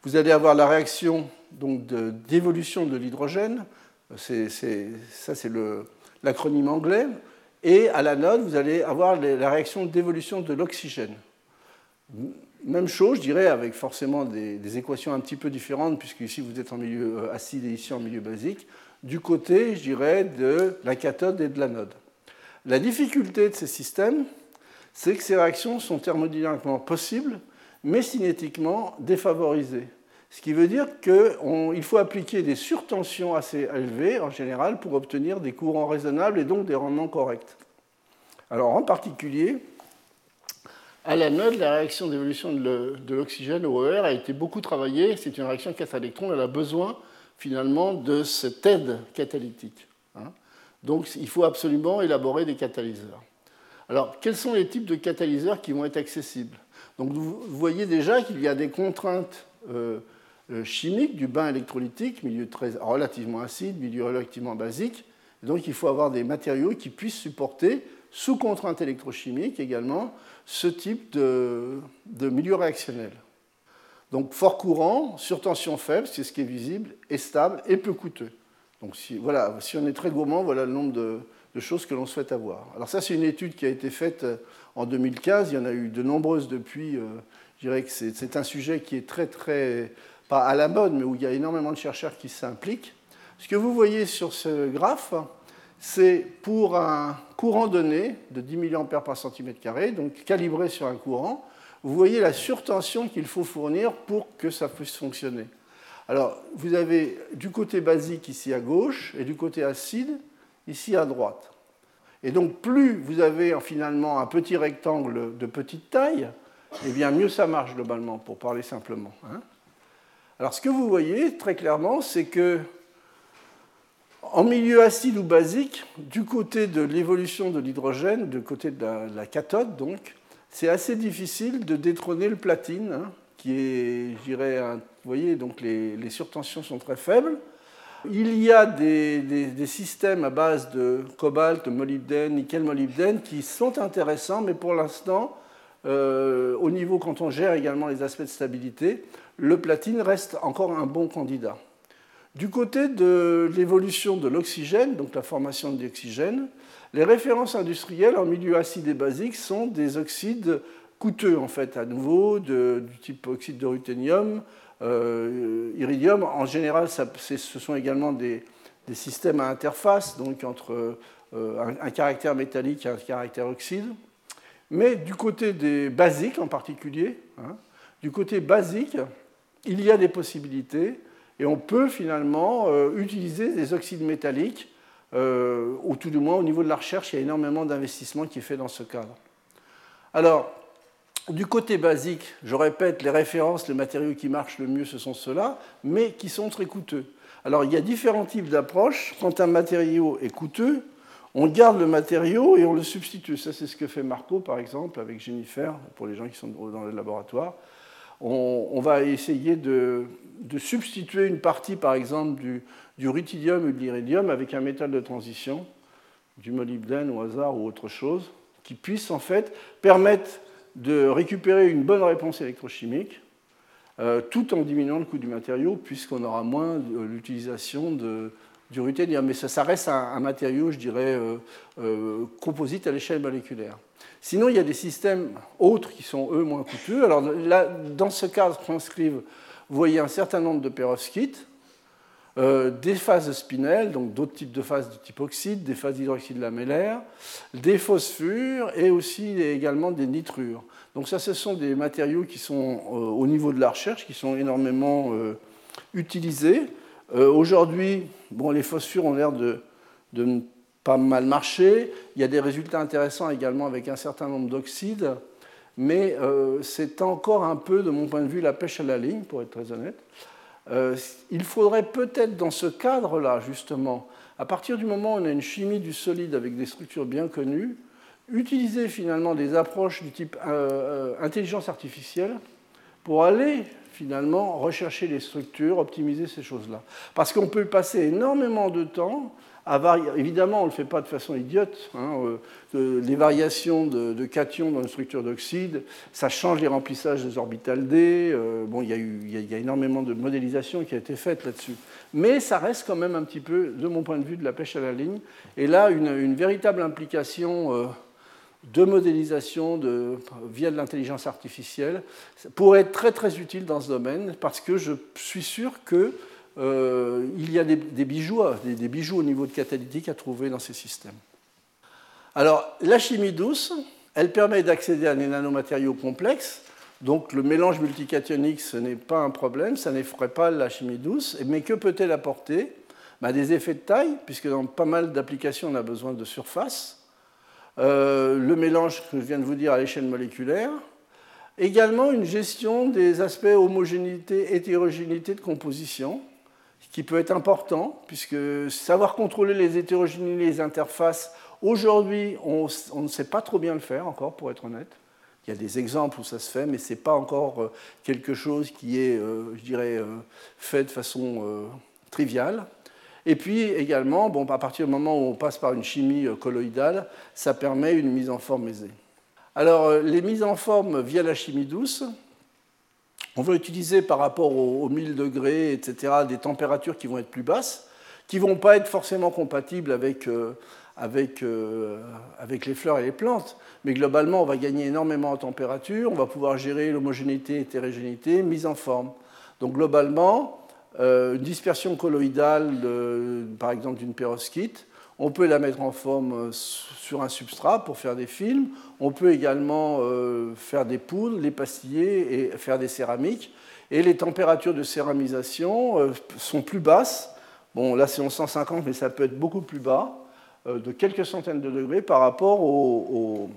vous allez avoir la réaction d'évolution de, l'hydrogène, ça c'est l'acronyme anglais, et à l'anode, vous allez avoir la réaction d'évolution de l'oxygène. Même chose, je dirais, avec forcément des, équations un petit peu différentes, puisque ici vous êtes en milieu euh, acide et ici en milieu basique, du côté, je dirais, de la cathode et de l'anode. La difficulté de ces systèmes, c'est que ces réactions sont thermodynamiquement possibles, mais cinétiquement défavorisées. Ce qui veut dire qu'il faut appliquer des surtensions assez élevées, en général, pour obtenir des courants raisonnables et donc des rendements corrects. Alors, en particulier, à l'anode, la réaction d'évolution de l'oxygène au ER a été beaucoup travaillée. C'est une réaction 4 électrons. Elle a besoin finalement de cette aide catalytique. Hein. Donc il faut absolument élaborer des catalyseurs. Alors quels sont les types de catalyseurs qui vont être accessibles? Donc vous voyez déjà qu'il y a des contraintes euh, euh, chimiques du bain électrolytique, milieu très, relativement acide, milieu relativement basique. donc il faut avoir des matériaux qui puissent supporter sous contrainte électrochimique également, ce type de, milieu réactionnel. Donc fort courant, sur tension faible, c'est ce qui est visible, et stable et peu coûteux. Donc si, voilà, si on est très gourmand, voilà le nombre de, choses que l'on souhaite avoir. Alors ça, c'est une étude qui a été faite euh, en 2015. Il y en a eu de nombreuses depuis. Euh, je dirais que c'est un sujet qui est très, très, pas à la mode, mais où il y a énormément de chercheurs qui s'impliquent. Ce que vous voyez sur ce graphe, c'est pour un courant donné de 10 mA par cm donc calibré sur un courant, vous voyez la surtension qu'il faut fournir pour que ça puisse fonctionner. Alors, vous avez du côté basique ici à gauche et du côté acide ici à droite. Et donc, plus vous avez finalement un petit rectangle de petite taille, eh bien mieux ça marche globalement, pour parler simplement. Hein. Alors, ce que vous voyez très clairement, c'est que en milieu acide ou basique, du côté de l'évolution de l'hydrogène, du côté de la, cathode, donc, c'est assez difficile de détrôner le platine, hein, qui est, je dirais, vous voyez, donc les, surtensions sont très faibles. Il y a des, systèmes à base de cobalt, molybdène, nickel-molybdène qui sont intéressants, mais pour l'instant, euh, au niveau quand on gère également les aspects de stabilité, le platine reste encore un bon candidat. Du côté de l'évolution de l'oxygène, donc la formation de l'oxygène, les références industrielles en milieu acide et basique sont des oxydes coûteux, en fait, à nouveau, du type oxyde de ruthénium, iridium. En général, ce sont également des, systèmes à interface, donc entre euh, un, caractère métallique et un caractère oxyde. Mais du côté des basiques en particulier, hein, du côté basique, il y a des possibilités et on peut finalement euh, utiliser des oxydes métalliques, euh, ou tout du moins au niveau de la recherche, il y a énormément d'investissement qui est fait dans ce cadre. Alors, du côté basique, je répète, les références, les matériaux qui marchent le mieux, ce sont ceux-là, mais qui sont très coûteux. Alors, il y a différents types d'approches. Quand un matériau est coûteux, on garde le matériau et on le substitue. Ça, c'est ce que fait Marco, par exemple, avec Jennifer, pour les gens qui sont dans le laboratoire. On, va essayer de, substituer une partie, par exemple, du, du ou de l'iridium avec un métal de transition, du molybdène au hasard ou autre chose, qui puisse en fait permettre de récupérer une bonne réponse électrochimique, euh, tout en diminuant le coût du matériau, puisqu'on aura moins l'utilisation du ruthénium. Mais ça, reste un, matériau, je dirais, euh, euh, composite à l'échelle moléculaire. Sinon, il y a des systèmes autres qui sont, eux, moins coûteux. Alors dans ce cas, transcrivent vous voyez un certain nombre de perovskites, euh, des phases spinel, donc d'autres types de phases de type oxyde, des phases d'hydroxyde lamellaire, des phosphures et aussi également des nitrures. Donc ça, ce sont des matériaux qui sont euh, au niveau de la recherche, qui sont énormément euh, utilisés. Aujourd'hui, bon, les phosphures ont l'air de, de pas mal marcher. Il y a des résultats intéressants également avec un certain nombre d'oxydes mais c'est encore un peu, de mon point de vue, la pêche à la ligne, pour être très honnête. Euh, il faudrait peut-être, dans ce cadre-là, justement, à partir du moment où on a une chimie du solide avec des structures bien connues, utiliser finalement des approches du type euh, intelligence artificielle pour aller finalement rechercher les structures, optimiser ces choses-là. Parce qu'on peut passer énormément de temps Évidemment, on ne le fait pas de façon idiote. Hein, euh, les variations de, cations dans une structure d'oxyde, ça change les remplissages des orbitales D. Euh, bon, il y, a il y, a énormément de modélisation qui a été faite là-dessus. Mais ça reste quand même un petit peu, de mon point de vue, de la pêche à la ligne. Et là, une, véritable implication. Euh, de modélisation de, via de l'intelligence artificielle pourrait être très très utile dans ce domaine parce que je suis sûr qu'il euh, y a des, bijoux, des, bijoux au niveau de catalytique à trouver dans ces systèmes. Alors la chimie douce, elle permet d'accéder à des nanomatériaux complexes. Donc le mélange multicationique, ce n'est pas un problème, ça n'effraie pas la chimie douce. Mais que peut-elle apporter? Bah, Des effets de taille, puisque dans pas mal d'applications, on a besoin de surface euh, le mélange que je viens de vous dire à l'échelle moléculaire, également une gestion des aspects homogénéité, hétérogénéité de composition, qui peut être important, puisque savoir contrôler les hétérogénéités, les interfaces, aujourd'hui, on, ne sait pas trop bien le faire encore, pour être honnête. Il y a des exemples où ça se fait, mais ce n'est pas encore euh, quelque chose qui est, euh, je dirais, fait de façon triviale. Et puis également, bon, à partir du moment où on passe par une chimie euh, colloïdale, ça permet une mise en forme aisée. Alors, euh, les mises en forme via la chimie douce, on va utiliser par rapport aux 1000 degrés, etc., des températures qui vont être plus basses, qui ne vont pas être forcément compatibles avec, euh, avec, avec les fleurs et les plantes. Mais globalement, on va gagner énormément en température, on va pouvoir gérer l'homogénéité, l'hétérogénéité, mise en forme. Donc globalement, euh, une dispersion colloïdale, par exemple d'une perovskite, on peut la mettre en forme euh, sur un substrat pour faire des films. On peut également euh, faire des poudres, les pastiller et faire des céramiques. Et les températures de céramisation sont plus basses. Bon, là c'est en 150, mais ça peut être beaucoup plus bas, de quelques centaines de degrés par rapport aux,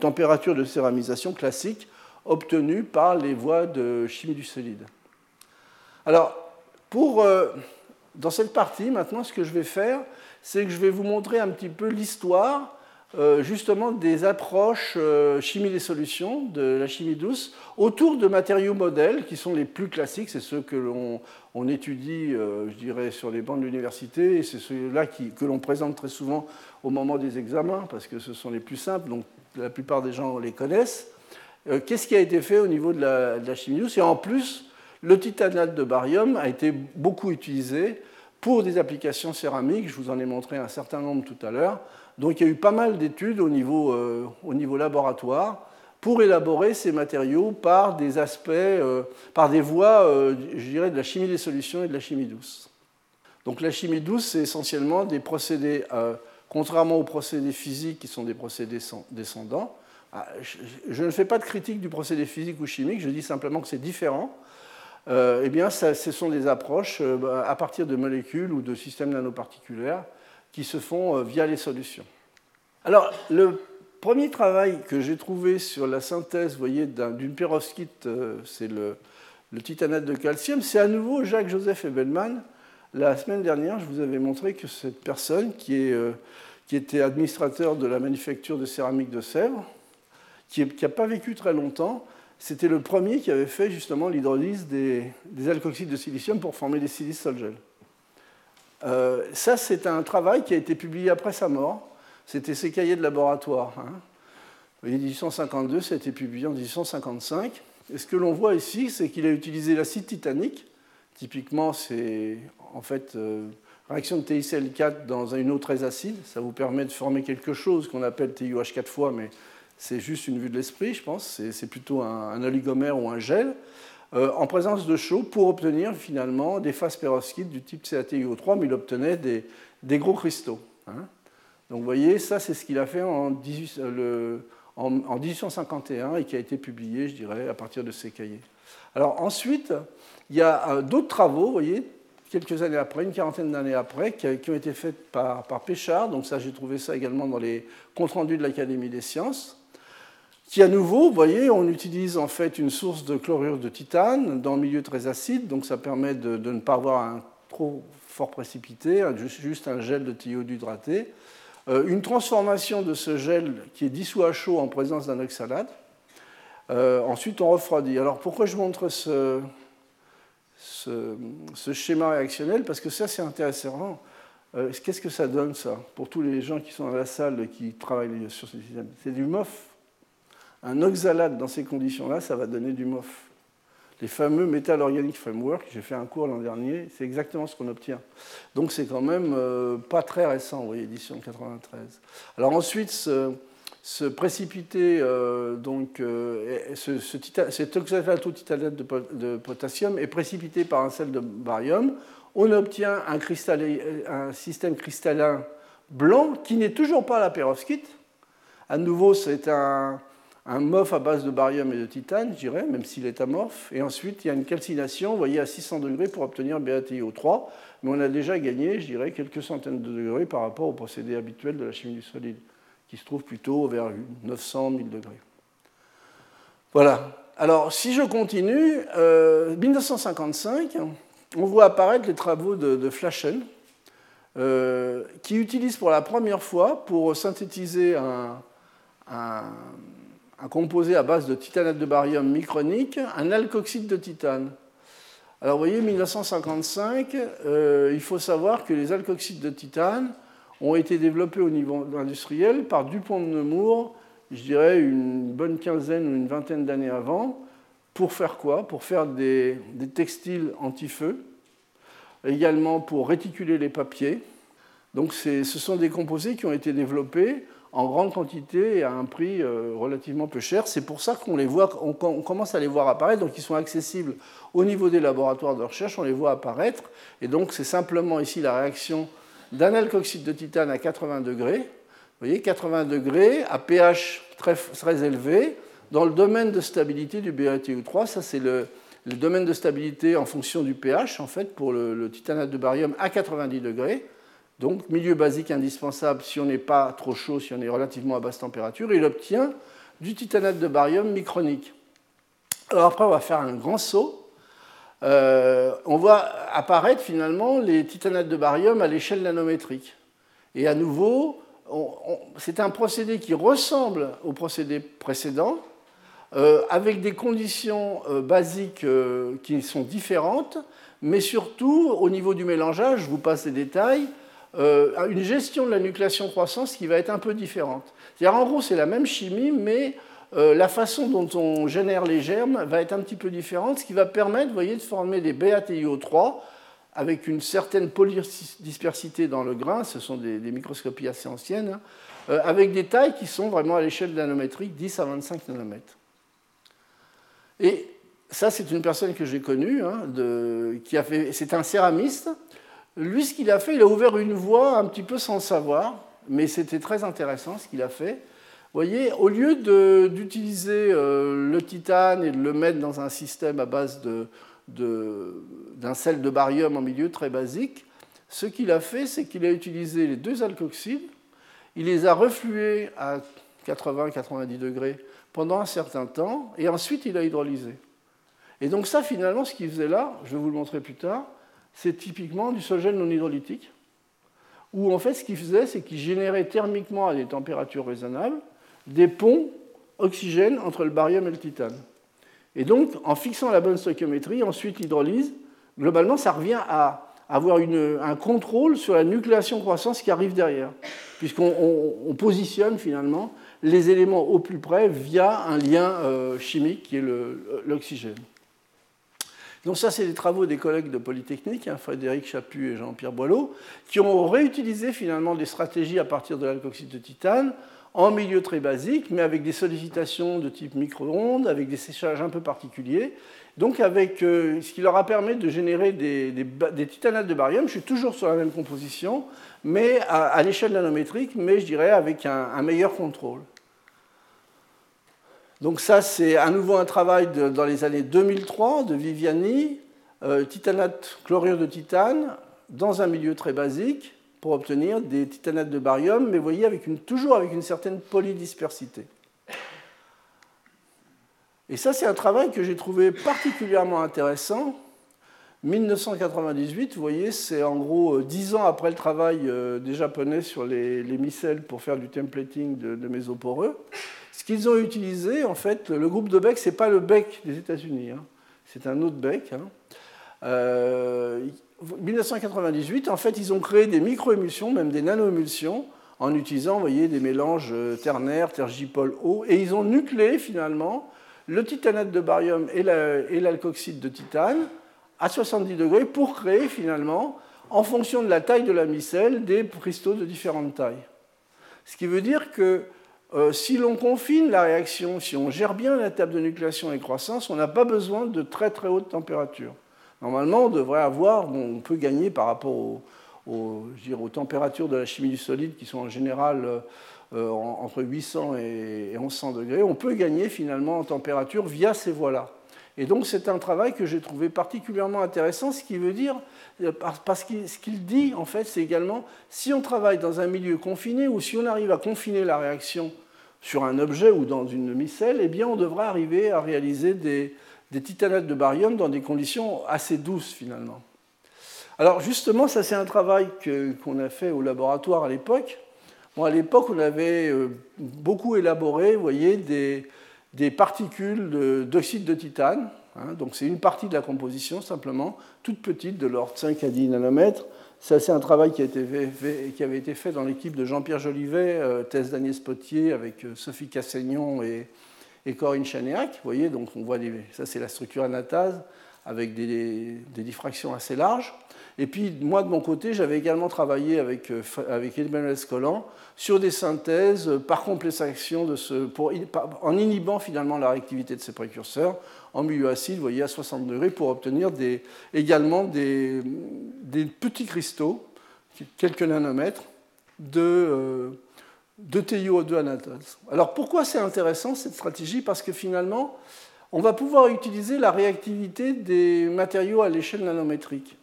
températures de céramisation classiques obtenues par les voies de chimie du solide. Alors, pour, euh, dans cette partie, maintenant, ce que je vais faire, c'est que je vais vous montrer un petit peu l'histoire euh, justement des approches euh, chimie des solutions, de la chimie douce, autour de matériaux modèles qui sont les plus classiques, c'est ceux que l'on on étudie, je dirais, sur les bancs de l'université, et c'est ceux-là que l'on présente très souvent au moment des examens, parce que ce sont les plus simples, donc la plupart des gens les connaissent. Qu'est-ce qui a été fait au niveau de la, de la chimie douce? Et en plus, le titanate de barium a été beaucoup utilisé pour des applications céramiques. Je vous en ai montré un certain nombre tout à l'heure. Donc il y a eu pas mal d'études au niveau, euh, au niveau laboratoire pour élaborer ces matériaux par des aspects, euh, par des voies, euh, je dirais, de la chimie des solutions et de la chimie douce. Donc la chimie douce, c'est essentiellement des procédés, contrairement aux procédés physiques qui sont des procédés descendants. Ah, je ne fais pas de critique du procédé physique ou chimique, je dis simplement que c'est différent. Euh, eh bien, ce sont des approches euh, bah, à partir de molécules ou de systèmes nanoparticulaires qui se font euh, via les solutions. Alors, le premier travail que j'ai trouvé sur la synthèse voyez, d'une perovskite, c'est le, titanate de calcium, c'est à nouveau Jacques-Joseph Ebelman. La semaine dernière, je vous avais montré que cette personne, qui, est, qui était administrateur de la manufacture de céramique de Sèvres, qui n'a pas vécu très longtemps, c'était le premier qui avait fait justement l'hydrolyse des, alkoxydes de silicium pour former des silices sol-gel. Euh, ça, c'est un travail qui a été publié après sa mort. C'était ses cahiers de laboratoire. Hein. En 1852, ça a été publié en 1855. Et ce que l'on voit ici, c'est qu'il a utilisé l'acide titanique. Typiquement, c'est en fait euh, réaction de TiCl4 dans une eau très acide. Ça vous permet de former quelque chose qu'on appelle TiOH 4 fois, mais c'est juste une vue de l'esprit, je pense. C'est plutôt un, oligomère ou un gel. Euh, en présence de chaud pour obtenir finalement des phases perovskites du type CaTiO3, mais il obtenait des, gros cristaux. Hein. Donc vous voyez, ça c'est ce qu'il a fait en, 1851 et qui a été publié, je dirais, à partir de ses cahiers. Alors ensuite, il y a euh, d'autres travaux, vous voyez, quelques années après, une quarantaine d'années après, qui, ont été faits par, par Péchard. Donc ça, j'ai trouvé ça également dans les comptes rendus de l'Académie des sciences qui à nouveau, vous voyez, on utilise en fait une source de chlorure de titane dans un milieu très acide, donc ça permet de, ne pas avoir un trop fort précipité, juste un gel de thiode hydraté. Euh, une transformation de ce gel qui est dissous à chaud en présence d'un oxalate. ensuite, on refroidit. Alors, pourquoi je montre ce, schéma réactionnel? Parce que ça, c'est intéressant. Qu'est-ce que ça donne, ça, pour tous les gens qui sont dans la salle et qui travaillent sur ce système? C'est du MOF. Un oxalate dans ces conditions-là, ça va donner du MOF les fameux Metal Organic Framework, j'ai fait un cours l'an dernier, c'est exactement ce qu'on obtient. Donc c'est quand même euh, pas très récent, vous voyez, édition 93. Alors ensuite, ce, précipité, euh, donc, euh, ce, cet oxalato-titanate de, potassium est précipité par un sel de barium. On obtient un, un système cristallin blanc qui n'est toujours pas la perovskite. À nouveau, c'est un, un MOF à base de barium et de titane, je dirais, même s'il est amorphe. Et ensuite, il y a une calcination, vous voyez, à 600 degrés pour obtenir BaTiO3. Mais on a déjà gagné, je dirais, quelques centaines de degrés par rapport au procédé habituel de la chimie du solide, qui se trouve plutôt vers 900, 1000 degrés. Voilà. Alors, si je continue, euh, 1955, on voit apparaître les travaux de, Flaschen, euh, qui utilisent pour la première fois, pour synthétiser un composé à base de titanate de barium micronique, un alkoxyde de titane. Alors vous voyez, 1955, euh, il faut savoir que les alkoxydes de titane ont été développés au niveau industriel par Dupont de Nemours, je dirais une bonne quinzaine ou une vingtaine d'années avant. Pour faire quoi? Pour faire des, des textiles anti-feu, également pour réticuler les papiers. Donc ce sont des composés qui ont été développés en grande quantité et à un prix euh, relativement peu cher. C'est pour ça qu'on les voit, on, commence à les voir apparaître, donc ils sont accessibles au niveau des laboratoires de recherche, on les voit apparaître, et donc c'est simplement ici la réaction d'un alkoxyde de titane à 80 degrés. Vous voyez, 80 degrés à pH très, très élevé, dans le domaine de stabilité du BaTiO3, ça c'est le, domaine de stabilité en fonction du pH, en fait, pour le, le titanate de barium à 90 degrés. Donc, milieu basique indispensable si on n'est pas trop chaud, si on est relativement à basse température. il obtient du titanate de barium micronique. Alors après, on va faire un grand saut. Euh, on voit apparaître finalement les titanates de barium à l'échelle nanométrique. Et à nouveau, c'est un procédé qui ressemble au procédé précédent, euh, avec des conditions euh, basiques qui sont différentes, mais surtout au niveau du mélangeage, je vous passe les détails, euh, une gestion de la nucléation croissance qui va être un peu différente. C'est-à-dire, en gros, c'est la même chimie, mais euh, la façon dont on génère les germes va être un petit peu différente, ce qui va permettre, voyez, de former des BaTiO3 avec une certaine polydispersité dans le grain, ce sont des, microscopies assez anciennes, hein, euh, avec des tailles qui sont vraiment à l'échelle nanométrique, 10 à 25 nanomètres. Et ça, c'est une personne que j'ai connue, hein, qui a fait, c'est un céramiste lui, ce qu'il a fait, il a ouvert une voie un petit peu sans savoir, mais c'était très intéressant ce qu'il a fait. Vous voyez, au lieu d'utiliser euh, le titane et de le mettre dans un système à base d'un sel de barium en milieu très basique, ce qu'il a fait, c'est qu'il a utilisé les deux alkoxydes, il les a reflués à 80-90 degrés pendant un certain temps, et ensuite il a hydrolysé. Et donc ça, finalement, ce qu'il faisait là, je vais vous le montrer plus tard, c'est typiquement du solgène non hydrolytique, où en fait ce qu'il faisait, c'est qu'il générait thermiquement à des températures raisonnables des ponts oxygène entre le barium et le titane. Et donc, en fixant la bonne stoichiométrie, ensuite l'hydrolyse, globalement, ça revient à avoir un contrôle sur la nucléation croissance qui arrive derrière, puisqu'on positionne finalement les éléments au plus près via un lien euh, chimique qui est l'oxygène. Donc ça, c'est des travaux des collègues de Polytechnique, hein, Frédéric Chaput et Jean-Pierre Boileau, qui ont réutilisé finalement des stratégies à partir de l'alkoxyde de titane en milieu très basique, mais avec des sollicitations de type micro-ondes, avec des séchages un peu particuliers. Donc avec euh, ce qui leur a permis de générer des, titanates de barium, je suis toujours sur la même composition, mais à, l'échelle nanométrique, mais je dirais avec un meilleur contrôle. Donc ça, c'est à nouveau un travail dans les années 2003 de Viviani, euh, titanate, chlorure de titane, dans un milieu très basique, pour obtenir des titanates de barium, mais vous voyez, avec une, toujours avec une certaine polydispersité. Et ça, c'est un travail que j'ai trouvé particulièrement intéressant. 1998, vous voyez, c'est en gros euh, dix ans après le travail euh, des Japonais sur les, micelles pour faire du templating de, de mésoporeux. Ce qu'ils ont utilisé, en fait, le groupe de Beck, ce n'est pas le Beck des États-Unis, hein. c'est un autre Beck. Hein. 1998, en fait, ils ont créé des microémulsions, même des nanoémulsions, en utilisant voyez, des mélanges euh, ternaires, tergipol eau, et ils ont nucléé finalement le titanate de barium et l'alcoxyde de titane à 70 degrés pour créer finalement, en fonction de la taille de la micelle, des cristaux de différentes tailles. Ce qui veut dire que euh, si l'on confine la réaction, si on gère bien la table de nucléation et croissance, on n'a pas besoin de très très haute température. Normalement, on devrait avoir, on peut gagner par rapport aux, températures de la chimie du solide qui sont en général euh, entre 800 et 1100 degrés, on peut gagner finalement en température via ces voies-là. Et donc c'est un travail que j'ai trouvé particulièrement intéressant, ce qui veut dire, parce que ce qu'il dit en fait, c'est également, si on travaille dans un milieu confiné ou si on arrive à confiner la réaction sur un objet ou dans une micelle, eh bien on devrait arriver à réaliser des, titanates de barium dans des conditions assez douces finalement. Alors justement, ça c'est un travail qu'on a fait au laboratoire à l'époque. Bon, à l'époque, on avait euh, beaucoup élaboré, voyez, des, des particules d'oxyde de, titane. Hein. donc c'est une partie de la composition simplement, toute petite, de l'ordre 5 à 10 nanomètres. Ça, c'est un travail qui, a été fait, qui, avait été fait dans l'équipe de Jean-Pierre Jolivet, euh, thèse d'Agnès Potier, avec euh, Sophie Cassaignon et, Corinne Chanéac. Vous voyez, donc on voit ça c'est la structure anatase avec des, diffractions assez larges. Et puis moi de mon côté, j'avais également travaillé avec, euh, avec Emmanuel sur des synthèses par complexation de ce, pour, en inhibant finalement la réactivité de ces précurseurs en milieu acide, vous voyez, à 60 degrés, pour obtenir des, également des, petits cristaux, quelques nanomètres, de, euh, de TiO2 anatase. Alors pourquoi c'est intéressant cette stratégie? Parce que finalement, on va pouvoir utiliser la réactivité des matériaux à l'échelle nanométrique.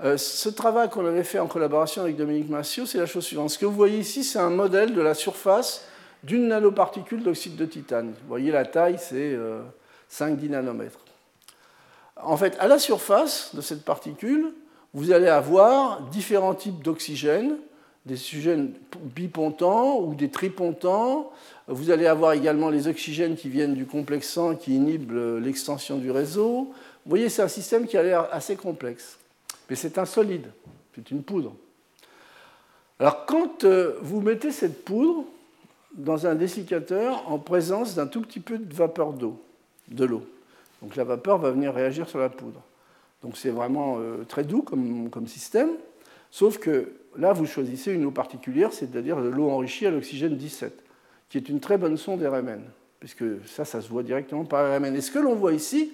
Euh, ce travail qu'on avait fait en collaboration avec Dominique Massio, c'est la chose suivante. Ce que vous voyez ici, c'est un modèle de la surface d'une nanoparticule d'oxyde de titane. Vous voyez la taille, c'est 5-10 euh, nanomètres. En fait, à la surface de cette particule, vous allez avoir différents types d'oxygène des oxygènes bipontants ou des tripontants. Vous allez avoir également les oxygènes qui viennent du complexant qui inhibent l'extension du réseau. Vous voyez, c'est un système qui a l'air assez complexe. Mais c'est un solide, c'est une poudre. Alors quand euh, vous mettez cette poudre dans un dessiccateur en présence d'un tout petit peu de vapeur d'eau, de l'eau, donc la vapeur va venir réagir sur la poudre. Donc c'est vraiment euh, très doux comme, comme système, sauf que là, vous choisissez une eau particulière, c'est-à-dire de l'eau enrichie à l'oxygène 17, qui est une très bonne sonde RMN, puisque ça, ça se voit directement par RMN. Et ce que l'on voit ici,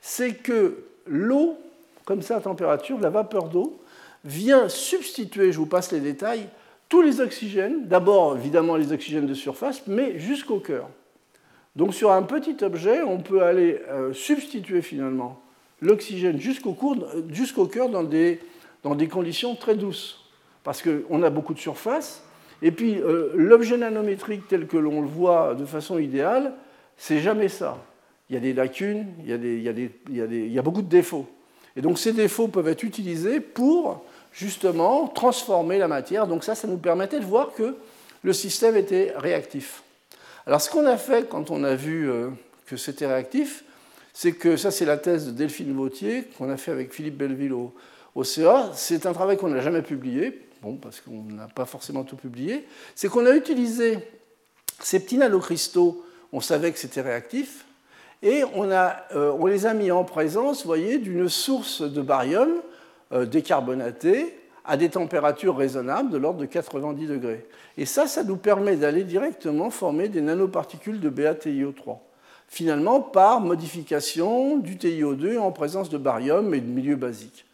c'est que l'eau, comme ça à température, la vapeur d'eau, vient substituer, je vous passe les détails, tous les oxygènes, d'abord évidemment les oxygènes de surface, mais jusqu'au cœur. Donc sur un petit objet, on peut aller euh, substituer finalement l'oxygène jusqu'au cœur dans des, conditions très douces parce qu'on a beaucoup de surface. Et puis, euh, l'objet nanométrique tel que l'on le voit de façon idéale, c'est jamais ça. Il y a des lacunes, il y a, il y a, beaucoup de défauts. Et donc, ces défauts peuvent être utilisés pour, justement, transformer la matière. Donc, ça, ça nous permettait de voir que le système était réactif. Alors, ce qu'on a fait quand on a vu euh, que c'était réactif, c'est que ça, c'est la thèse de Delphine Vautier qu'on a fait avec Philippe Belleville au, au CA. C'est un travail qu'on n'a jamais publié, parce qu'on n'a pas forcément tout publié, c'est qu'on a utilisé ces petits nanocristaux, on savait que c'était réactif, et on, euh, les a mis en présence, vous voyez, d'une source de barium euh, décarbonaté à des températures raisonnables de l'ordre de 90 degrés. Et ça, ça nous permet d'aller directement former des nanoparticules de BaTiO3, finalement par modification du TiO2 en présence de barium et de milieux basiques.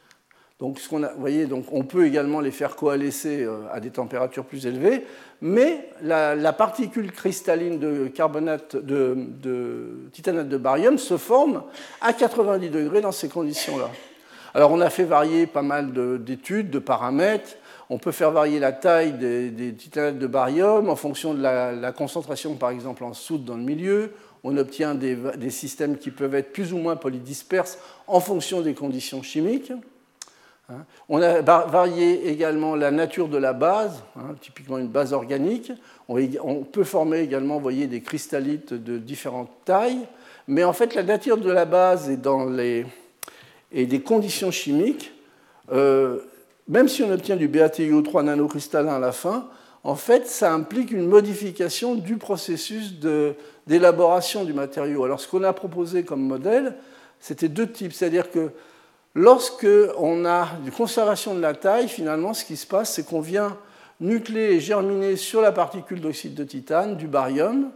Donc, a, voyez, on peut également les faire coalescer euh, à des températures plus élevées, mais la, particule cristalline de carbonate de, de, titanate de barium se forme à 90 degrés dans ces conditions-là. Alors, on a fait varier pas mal d'études, de, paramètres. On peut faire varier la taille des, titanates de barium en fonction de la, concentration, par exemple, en soude dans le milieu. On obtient des, des systèmes qui peuvent être plus ou moins polydisperses en fonction des conditions chimiques. Hein. On a varié également la nature de la base, hein, typiquement une base organique. On, peut former également, voyez, des cristallites de différentes tailles. Mais en fait, la nature de la base et, dans les, et des conditions chimiques, euh, même si on obtient du BATIO3 nanocristallin à la fin, en fait, ça implique une modification du processus d'élaboration du matériau. Alors, ce qu'on a proposé comme modèle, c'était deux types. C'est-à-dire que lorsque on a une conservation de la taille, finalement, ce qui se passe, c'est qu'on vient nucléer et germiner sur la particule d'oxyde de titane du barium,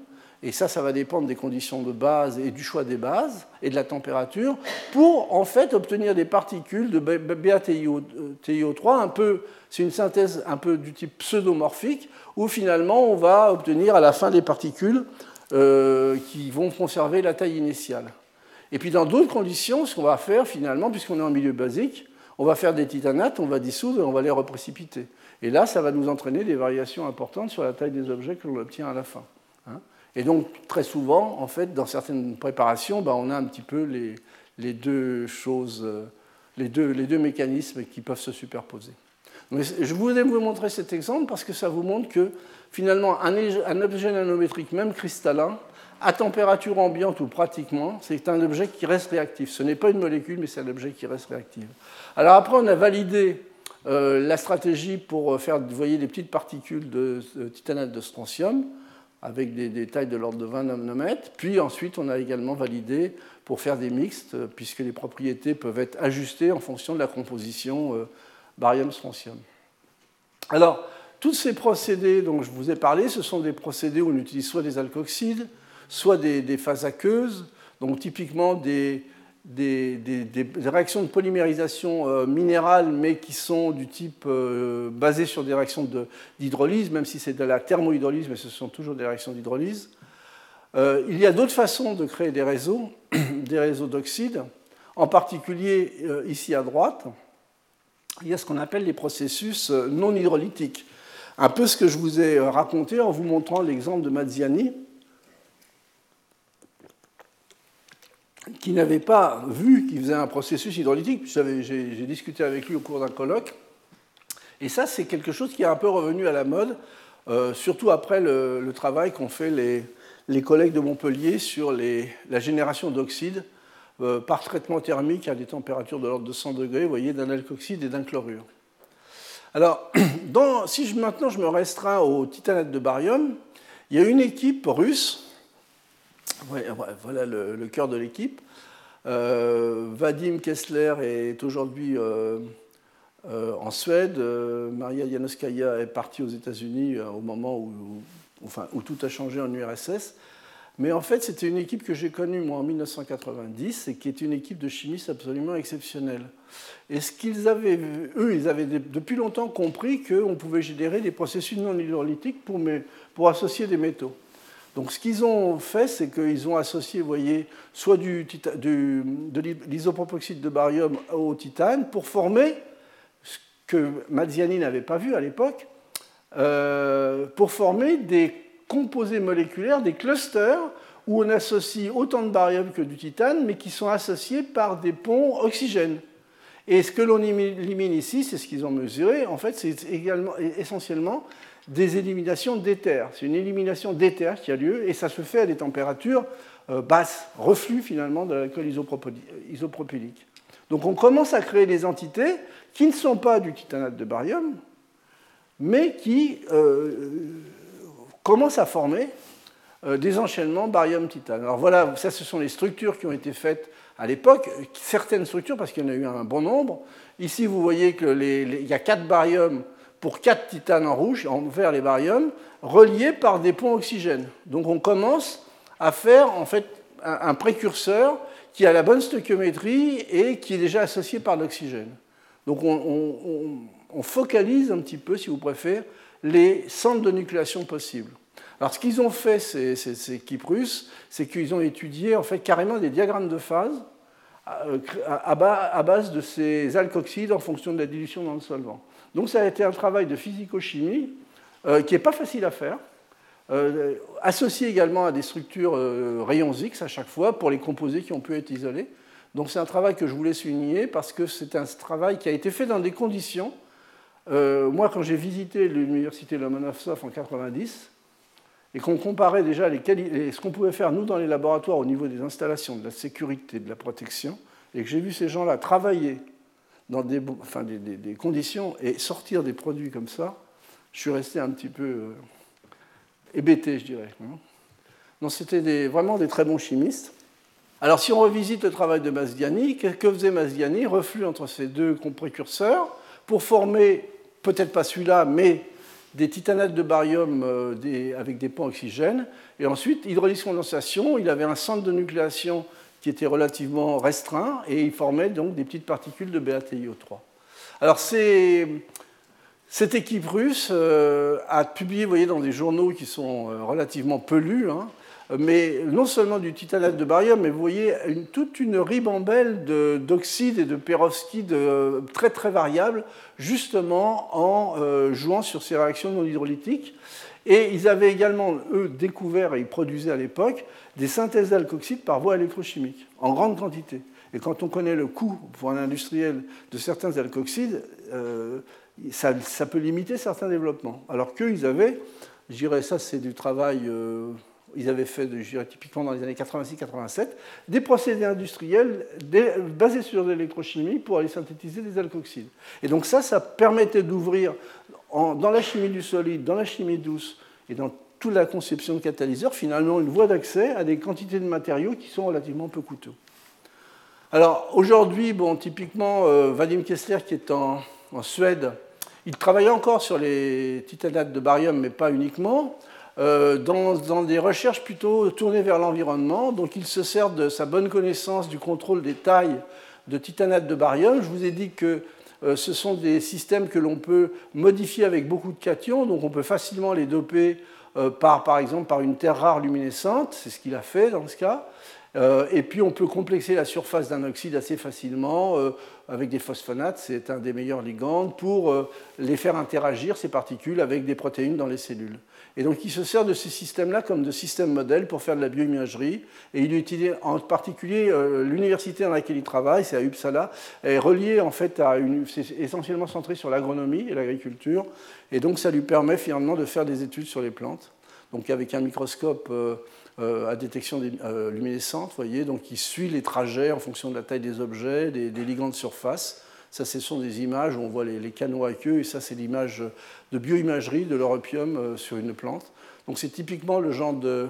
et ça, ça va dépendre des conditions de base et du choix des bases et de la température, pour en fait obtenir des particules de BaTiO3 un peu, c'est une synthèse un peu du type pseudomorphique, où finalement on va obtenir à la fin des particules euh, qui vont conserver la taille initiale. Et puis dans d'autres conditions, ce qu'on va faire finalement, puisqu'on est en milieu basique, on va faire des titanates, on va dissoudre et on va les reprécipiter. Et là, ça va nous entraîner des variations importantes sur la taille des objets que l'on obtient à la fin. Et donc, très souvent, en fait, dans certaines préparations, ben, on a un petit peu les, deux choses, euh, les deux, mécanismes qui peuvent se superposer. je voulais vous montrer cet exemple parce que ça vous montre que finalement, un, objet nanométrique, même cristallin, à température ambiante ou pratiquement, c'est un objet qui reste réactif. Ce n'est pas une molécule, mais c'est un objet qui reste réactif. Alors après, on a validé euh, la stratégie pour faire, vous voyez, des petites particules de, titanate de strontium avec des, tailles de l'ordre de 20 nanomètres. Puis ensuite, on a également validé pour faire des mixtes, euh, puisque les propriétés peuvent être ajustées en fonction de la composition euh, barium-strontium. Alors, tous ces procédés dont je vous ai parlé, ce sont des procédés où on utilise soit des alkoxides, soit des phases aqueuses, donc typiquement des, des, réactions de polymérisation euh, minérale, mais qui sont du type euh, basées sur des réactions d'hydrolyse, même si c'est de la thermohydrolyse, mais ce sont toujours des réactions d'hydrolyse. Euh, il y a d'autres façons de créer des réseaux, des réseaux d'oxyde, en particulier ici à droite, il y a ce qu'on appelle les processus non hydrolytiques. Un peu ce que je vous ai raconté en vous montrant l'exemple de Mazziani, qui n'avait pas vu qu'il faisait un processus hydrolytique. J'ai discuté avec lui au cours d'un colloque. Et ça, c'est quelque chose qui est un peu revenu à la mode, euh, surtout après le, travail qu'ont fait les, collègues de Montpellier sur la génération d'oxyde euh, par traitement thermique à des températures de l'ordre de 100 degrés, vous voyez, d'un alkoxyde et d'un chlorure. Alors, si maintenant je me restreins au titanate de barium, il y a une équipe russe voilà le, cœur de l'équipe. Euh, Vadim Kessler est aujourd'hui euh, euh, en Suède. Maria Janoskaya est partie aux États-Unis au moment où, tout a changé en URSS. Mais en fait, c'était une équipe que j'ai connue moi en 1990 et qui est une équipe de chimistes absolument exceptionnelle. Et ce qu'ils avaient, eux, ils avaient depuis longtemps compris qu'on pouvait générer des processus non hydrolytiques pour associer des métaux. Donc ce qu'ils ont fait, c'est qu'ils ont associé, vous voyez, soit de l'isopropoxyde de barium au titane pour former ce que Mazziani n'avait pas vu à l'époque, euh, pour former des composés moléculaires, des clusters, où on associe autant de barium que du titane, mais qui sont associés par des ponts oxygène. Et ce que l'on élimine ici, c'est ce qu'ils ont mesuré, en fait, c'est également, essentiellement des éliminations d'éther. C'est une élimination d'éther qui a lieu et ça se fait à des températures euh, basses, reflux finalement de l'alcool isopropylique. Donc on commence à créer des entités qui ne sont pas du titanate de barium, mais qui euh, commencent à former euh, des enchaînements barium-titane. Alors voilà, ça ce sont les structures qui ont été faites à l'époque, certaines structures, parce qu'il y en a eu un bon nombre. Ici, vous voyez qu'il y a quatre bariums pour quatre titanes en rouge, en vert les bariums, reliés par des ponts oxygène. Donc on commence à faire en fait un précurseur qui a la bonne stoichiométrie et qui est déjà associé par l'oxygène. Donc on, focalise un petit peu, si vous préférez, les centres de nucléation possibles. Alors ce qu'ils ont fait, ces, ces, c'est qu'ils ont étudié en fait carrément des diagrammes de phase euh, à base de ces alkoxydes en fonction de la dilution dans le solvant. Donc ça a été un travail de physico-chimie euh, qui n'est pas facile à faire, euh, associé également à des structures euh, rayons X à chaque fois pour les composés qui ont pu être isolés. Donc c'est un travail que je voulais souligner parce que c'est un travail qui a été fait dans des conditions. Moi, quand j'ai visité l'université Lomonosov en 90, et qu'on comparait déjà les ce qu'on pouvait faire, nous, dans les laboratoires, au niveau des installations, de la sécurité, de la protection, et que j'ai vu ces gens-là travailler dans des, conditions et sortir des produits comme ça, je suis resté un petit peu euh, hébété, je dirais. Hein. Donc c'était vraiment des très bons chimistes. Alors si on revisite le travail de Masdiani, que faisait Masdiani Reflux entre ces deux précurseurs pour former, peut-être pas celui-là, mais des titanates de barium euh, avec des ponts oxygène. Et ensuite, hydrolyse condensation, il avait un centre de nucléation qui était relativement restreint et il formait donc des petites particules de BATIO3. Alors cette équipe russe euh, a publié, voyez, dans des journaux qui sont euh, relativement peu lus, hein, mais non seulement du titanate de barium, mais vous voyez toute une ribambelle d'oxydes et de perovskites euh, très très variables, justement en jouant sur ces réactions non hydrolytiques. Et ils avaient également, eux, découvert, et ils produisaient à l'époque, des synthèses d'alcoxyde par voie électrochimique, en grande quantité. Et quand on connaît le coût pour un industriel de certains alcoxydes, euh, ça, peut limiter certains développements. Alors qu'eux, ils avaient, je dirais, ça c'est du travail, euh, ils avaient fait, je dirais, typiquement dans les années 86-87, des procédés industriels basés sur l'électrochimie pour aller synthétiser des alcoxydes. Et donc ça, ça permettait d'ouvrir dans la chimie du solide, dans la chimie douce et dans toute la conception de catalyseurs, finalement une voie d'accès à des quantités de matériaux qui sont relativement peu coûteux. Alors aujourd'hui, bon, typiquement, euh, Vadim Kessler, qui est en, Suède, il travaille encore sur les titanates de barium, mais pas uniquement, euh, dans, des recherches plutôt tournées vers l'environnement. Donc il se sert de sa bonne connaissance du contrôle des tailles de titanates de barium. Je vous ai dit que ce sont des systèmes que l'on peut modifier avec beaucoup de cations, donc on peut facilement les doper euh, par, par exemple par une terre rare luminescente, c'est ce qu'il a fait dans ce cas. Euh, et puis on peut complexer la surface d'un oxyde assez facilement avec des phosphonates, c'est un des meilleurs ligands, pour les faire interagir, ces particules, avec des protéines dans les cellules. Et donc il se sert de ces systèmes-là comme de systèmes modèles pour faire de la bioimagerie. Et il utilise en particulier euh, l'université dans laquelle il travaille, c'est à Uppsala, est reliée en fait à une, c'est essentiellement centré sur l'agronomie et l'agriculture. Et donc ça lui permet finalement de faire des études sur les plantes. Donc avec un microscope euh, euh, à détection luminescente, vous voyez, donc il suit les trajets en fonction de la taille des objets, des, ligands de surface. Ça, ce sont des images où on voit les, canaux aqueux, et ça, c'est l'image de bioimagerie de l'europium euh, sur une plante. Donc, c'est typiquement le genre de,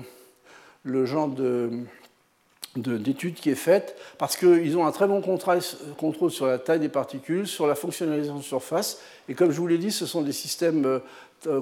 le genre de, d'études qui est faite parce qu'ils ont un très bon contrôle sur la taille des particules, sur la fonctionnalisation de surface. Et comme je vous l'ai dit, ce sont des systèmes euh, euh,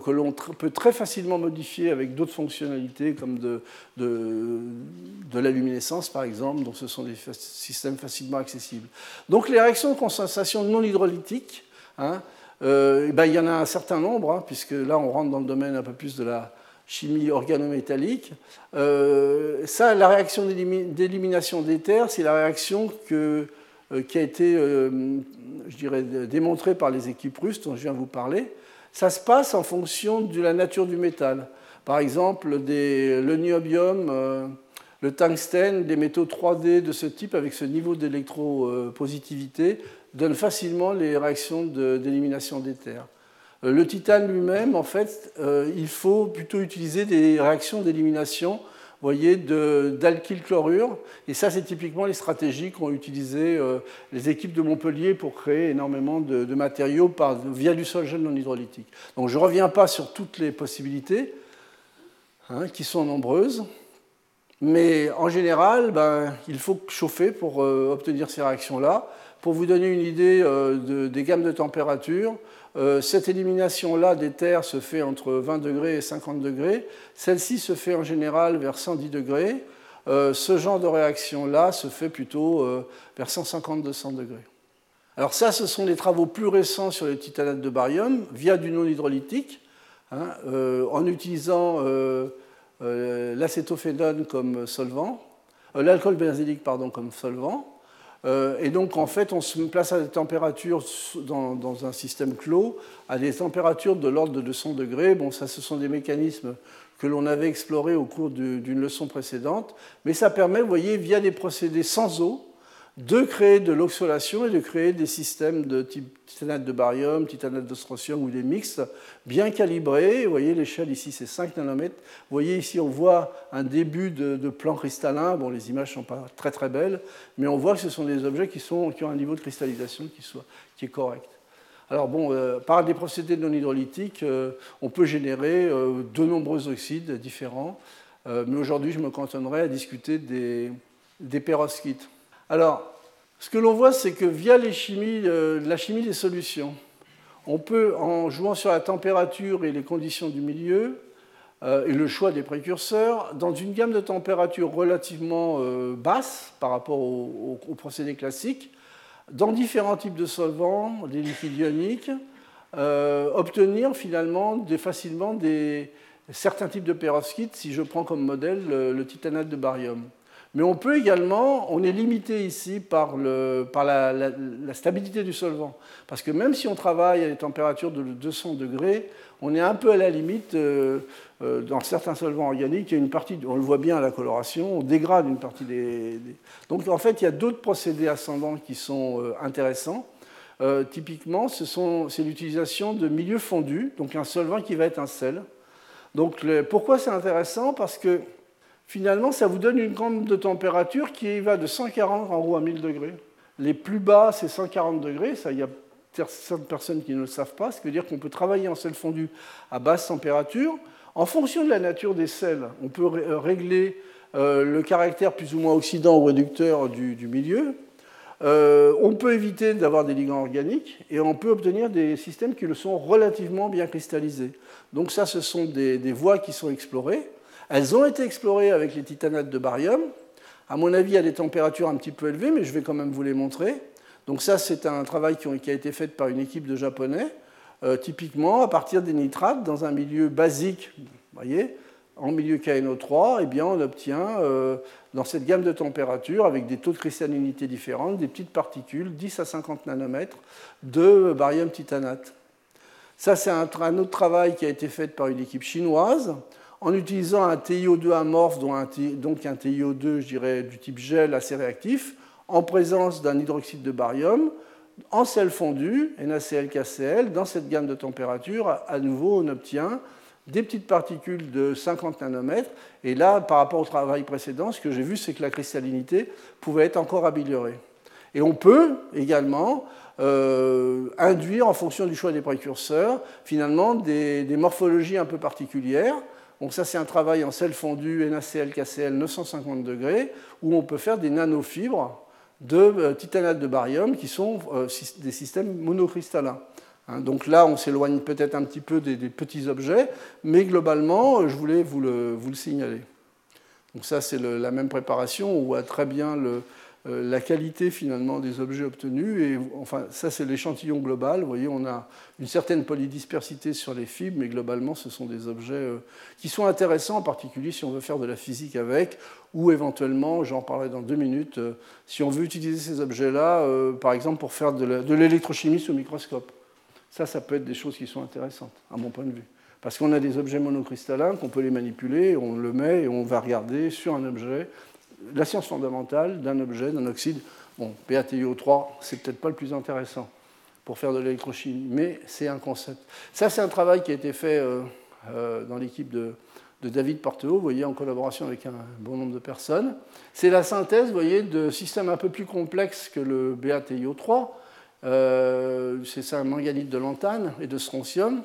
que l'on peut très facilement modifier avec d'autres fonctionnalités comme de, de, la luminescence par exemple, donc ce sont des systèmes facilement accessibles. Donc les réactions de condensation non hydrolytiques, hein, euh, ben, il y en a un certain nombre, hein, puisque là on rentre dans le domaine un peu plus de la chimie organométallique. Euh, ça, la réaction d'élimination d'éther, c'est la réaction que, qui a été, je dirais, démontrée par les équipes russes dont je viens de vous parler ça se passe en fonction de la nature du métal. Par exemple, le niobium, euh, le tungstène, des métaux 3D de ce type avec ce niveau d'électropositivité donnent facilement les réactions d'élimination d'éther. Euh, le titane lui-même, en fait, euh, il faut plutôt utiliser des réactions d'élimination voyez, d'alkylchlorure. Et ça, c'est typiquement les stratégies qu'ont utilisées euh, les équipes de Montpellier pour créer énormément de, matériaux via du sol gel non hydrolytique. Donc je ne reviens pas sur toutes les possibilités, hein, qui sont nombreuses. Mais en général, ben, il faut chauffer pour euh, obtenir ces réactions-là. Pour vous donner une idée euh, des gammes de température, euh, cette élimination-là des terres se fait entre 20 degrés et 50 degrés. Celle-ci se fait en général vers 110 degrés. Euh, ce genre de réaction-là se fait plutôt euh, vers 150-200 degrés. Alors ça, ce sont des travaux plus récents sur les titanates de barium via du non hydrolytique, hein, en utilisant l'acétophénone comme solvant, l'alcool benzylique pardon, comme solvant. Euh, et donc, en fait, on se place à des températures dans, un système clos, à des températures de l'ordre de 200 degrés. Bon, ça, ce sont des mécanismes que l'on avait explorés au cours d'une leçon précédente, mais ça permet, vous voyez, via des procédés sans eau, de créer de l'oxolation et de créer des systèmes de type titanate de barium, titanate de strontium ou des mixtes bien calibrés. Vous voyez, l'échelle ici, c'est 5 nanomètres. Vous voyez ici, on voit un début de, plan cristallin. Bon, les images ne sont pas très très belles, mais on voit que ce sont des objets qui, ont un niveau de cristallisation qui est correct. Alors bon, euh, par des procédés non hydrolytiques, euh, on peut générer euh, de nombreux oxydes différents, mais aujourd'hui je me cantonnerai à discuter des, des perovskites. Alors, ce que l'on voit, c'est que via euh, la chimie des solutions, on peut, en jouant sur la température et les conditions du milieu, euh, et le choix des précurseurs, dans une gamme de températures relativement euh, basse par rapport au, procédé classique, dans différents types de solvants, des liquides ioniques, obtenir finalement facilement certains types de perovskites, si je prends comme modèle le titanate de barium. Mais on peut également, on est limité ici par, la, stabilité du solvant. Parce que même si on travaille à des températures de 200 degrés, on est un peu à la limite, euh, euh, dans certains solvants organiques, on le voit bien à la coloration, on dégrade une partie des... Donc en fait, il y a d'autres procédés ascendants qui sont euh, intéressants. typiquement, c'est l'utilisation de milieux fondus, donc un solvant qui va être un sel. Donc pourquoi c'est intéressant? Parce que finalement, ça vous donne une gamme de température qui va de 140 en haut à 1000 degrés. Les plus bas, c'est 140 degrés. Ça, il y a certaines personnes qui ne le savent pas. Ce qui veut dire qu'on peut travailler en sel fondu à basse température. En fonction de la nature des sels, on peut euh, régler euh, le caractère plus ou moins oxydant ou réducteur du, milieu. Euh, on peut éviter d'avoir des ligands organiques et on peut obtenir des systèmes qui le sont relativement bien cristallisés. Donc ça, ce sont des voies qui sont explorées. Elles ont été explorées avec les titanates de barium, à mon avis à des températures un petit peu élevées, mais je vais quand même vous les montrer. Donc ça, c'est un travail qui a été fait par une équipe de Japonais, euh, typiquement à partir des nitrates dans un milieu basique, vous voyez, en milieu KNO3, eh bien, on obtient euh, dans cette gamme de températures, avec des taux de cristallinité différents, des petites particules, 10 à 50 nanomètres, de barium titanate. Ça, c'est un, un, autre travail qui a été fait par une équipe chinoise en utilisant un TiO2 amorphe, donc un TiO2 je dirais, du type gel assez réactif, en présence d'un hydroxyde de barium, en sel fondu, NaCl-KCl, dans cette gamme de température, à nouveau, on obtient des petites particules de 50 nanomètres. Et là, par rapport au travail précédent, ce que j'ai vu, c'est que la cristallinité pouvait être encore améliorée. Et on peut également euh, induire, en fonction du choix des précurseurs, finalement des morphologies un peu particulières donc ça, c'est un travail en sel fondu NaCl, KCl 950 degrés, où on peut faire des nanofibres de euh, titanate de barium qui sont euh, des systèmes monocristallins. Hein, donc là, on s'éloigne peut-être un petit peu des, petits objets, mais globalement, euh, je voulais vous le, vous le signaler. Donc ça, c'est la même préparation. On voit très bien le, la qualité finalement des objets obtenus. Et enfin, ça c'est l'échantillon global. Vous voyez, on a une certaine polydispersité sur les fibres, mais globalement, ce sont des objets euh, qui sont intéressants, en particulier si on veut faire de la physique avec, ou éventuellement, j'en parlerai dans deux minutes, euh, si on veut utiliser ces objets-là, par exemple, pour faire de l'électrochimie sous microscope. Ça, ça peut être des choses qui sont intéressantes, à mon point de vue. Parce qu'on a des objets monocristallins, qu'on peut les manipuler, on le met et on va regarder sur un objet la science fondamentale d'un objet, d'un oxyde. Bon, PaTiO3, c'est peut-être pas le plus intéressant pour faire de l'électrochimie, mais c'est un concept. Ça, c'est un travail qui a été fait euh, euh, dans l'équipe de, David Porteau, vous voyez, en collaboration avec un bon nombre de personnes. C'est la synthèse, vous voyez, de systèmes un peu plus complexes que le BaTiO3. Euh, c'est un manganite de lantane et de strontium,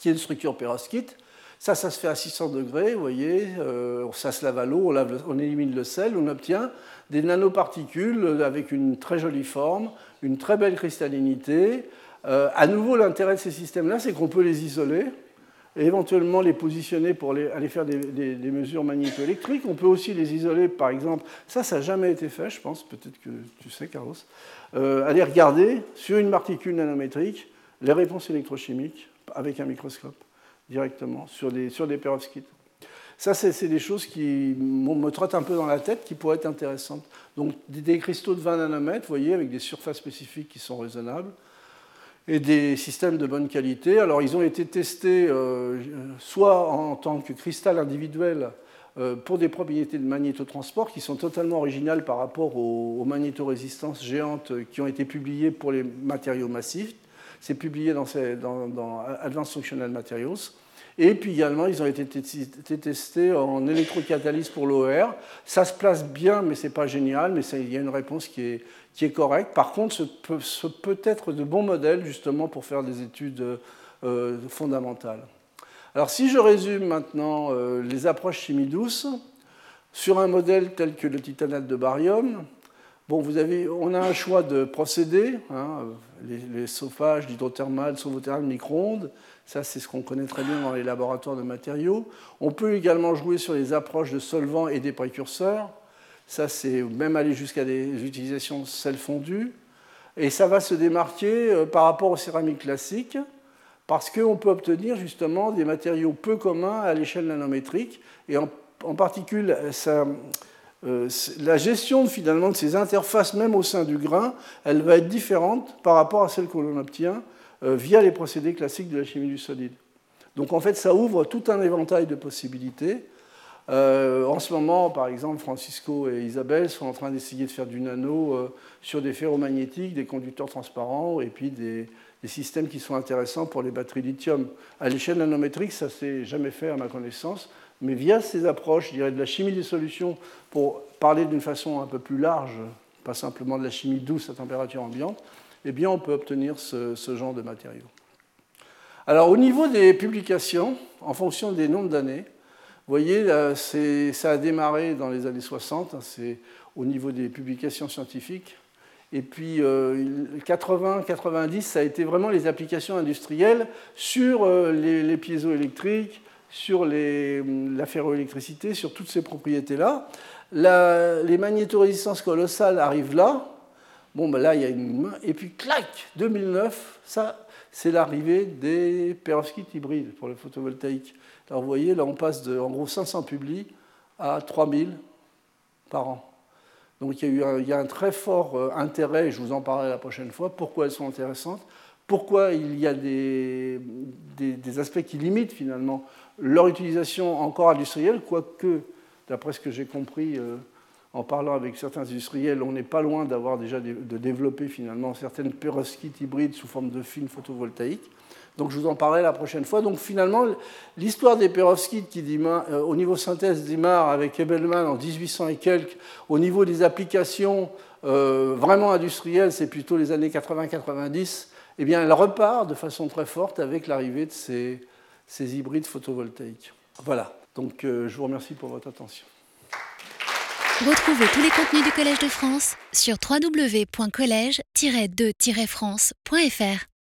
qui est une structure perovskite. Ça, ça se fait à 600 degrés, vous voyez, euh, ça se lave à l'eau, on, élimine le sel, on obtient des nanoparticules avec une très jolie forme, une très belle cristallinité. Euh, à nouveau, l'intérêt de ces systèmes-là, c'est qu'on peut les isoler et éventuellement les positionner pour aller faire des, mesures magnétoélectriques. On peut aussi les isoler, par exemple, ça, ça n'a jamais été fait, je pense, peut-être que tu sais, Carlos, euh, aller regarder sur une particule nanométrique les réponses électrochimiques avec un microscope directement sur des, sur des perovskites. Ça, c'est des choses qui me trottent un peu dans la tête, qui pourraient être intéressantes. Donc, des, cristaux de 20 nanomètres, vous voyez, avec des surfaces spécifiques qui sont raisonnables, et des systèmes de bonne qualité. Alors, ils ont été testés euh, soit en tant que cristal individuel euh, pour des propriétés de magnétotransport qui sont totalement originales par rapport aux, magnétorésistances géantes qui ont été publiées pour les matériaux massifs. C'est publié dans, Advanced Functional Materials. Et puis également, ils ont été testés en électrocatalyse pour l'OR. Ça se place bien, mais ce n'est pas génial, mais il y a une réponse qui est, correcte. Par contre, ce peut, ce peut, être de bons modèles justement pour faire des études euh, fondamentales. Alors si je résume maintenant euh, les approches chimie douce, sur un modèle tel que le titanate de barium, bon, vous avez, on a un choix de procédés, hein, les, les chauffages, l'hydrothermal, le micro-ondes, ça c'est ce qu'on connaît très bien dans les laboratoires de matériaux. On peut également jouer sur les approches de solvants et des précurseurs, ça c'est même aller jusqu'à des utilisations sel fondu, et ça va se démarquer euh, par rapport aux céramiques classiques, parce qu'on peut obtenir justement des matériaux peu communs à l'échelle nanométrique, et en, particulier euh, la gestion finalement de ces interfaces, même au sein du grain, elle va être différente par rapport à celle que l'on obtient euh, via les procédés classiques de la chimie du solide. Donc en fait, ça ouvre tout un éventail de possibilités. Euh, en ce moment, par exemple, Francisco et Isabelle sont en train d'essayer de faire du nano sur des ferromagnétiques, des conducteurs transparents et puis des, systèmes qui sont intéressants pour les batteries lithium. À l'échelle nanométrique, ça s'est jamais fait à ma connaissance, mais via ces approches, je dirais de la chimie des solutions, pour parler d'une façon un peu plus large, pas simplement de la chimie douce à température ambiante, eh bien on peut obtenir ce, genre de matériaux. Alors au niveau des publications, en fonction des nombres d'années, vous voyez, ça a démarré dans les années 60, hein, c'est au niveau des publications scientifiques. Et puis 80-90, euh, ça a été vraiment les applications industrielles sur euh, les, les piézoélectriques, sur la ferroélectricité, sur toutes ces propriétés-là. les magnétorésistances colossales arrivent là. Bon, ben là, il y a une main. Et puis, clac, 2009, ça, c'est l'arrivée des perovskites hybrides pour le photovoltaïque. Alors, vous voyez, là, on passe de, en gros, 500 publis à 3000 par an. Donc il y a, eu un, un très fort euh, intérêt, je vous en parlerai la prochaine fois, pourquoi elles sont intéressantes, pourquoi il y a des, aspects qui limitent finalement leur utilisation encore industrielle, quoique, d'après ce que j'ai compris euh, en parlant avec certains industriels, on n'est pas loin d'avoir déjà de développer finalement certaines perovskites hybrides sous forme de films photovoltaïques. Donc je vous en parlerai la prochaine fois. Donc finalement, l'histoire des perovskites qui euh, au niveau synthèse démarre avec Ebelman en 1800 et quelques, au niveau des applications euh, vraiment industrielles, c'est plutôt les années 80-90, eh bien elle repart de façon très forte avec l'arrivée de ces, hybrides photovoltaïques. Voilà, donc euh, je vous remercie pour votre attention. Retrouvez tous les contenus du Collège de France sur www.colège-2-france.fr.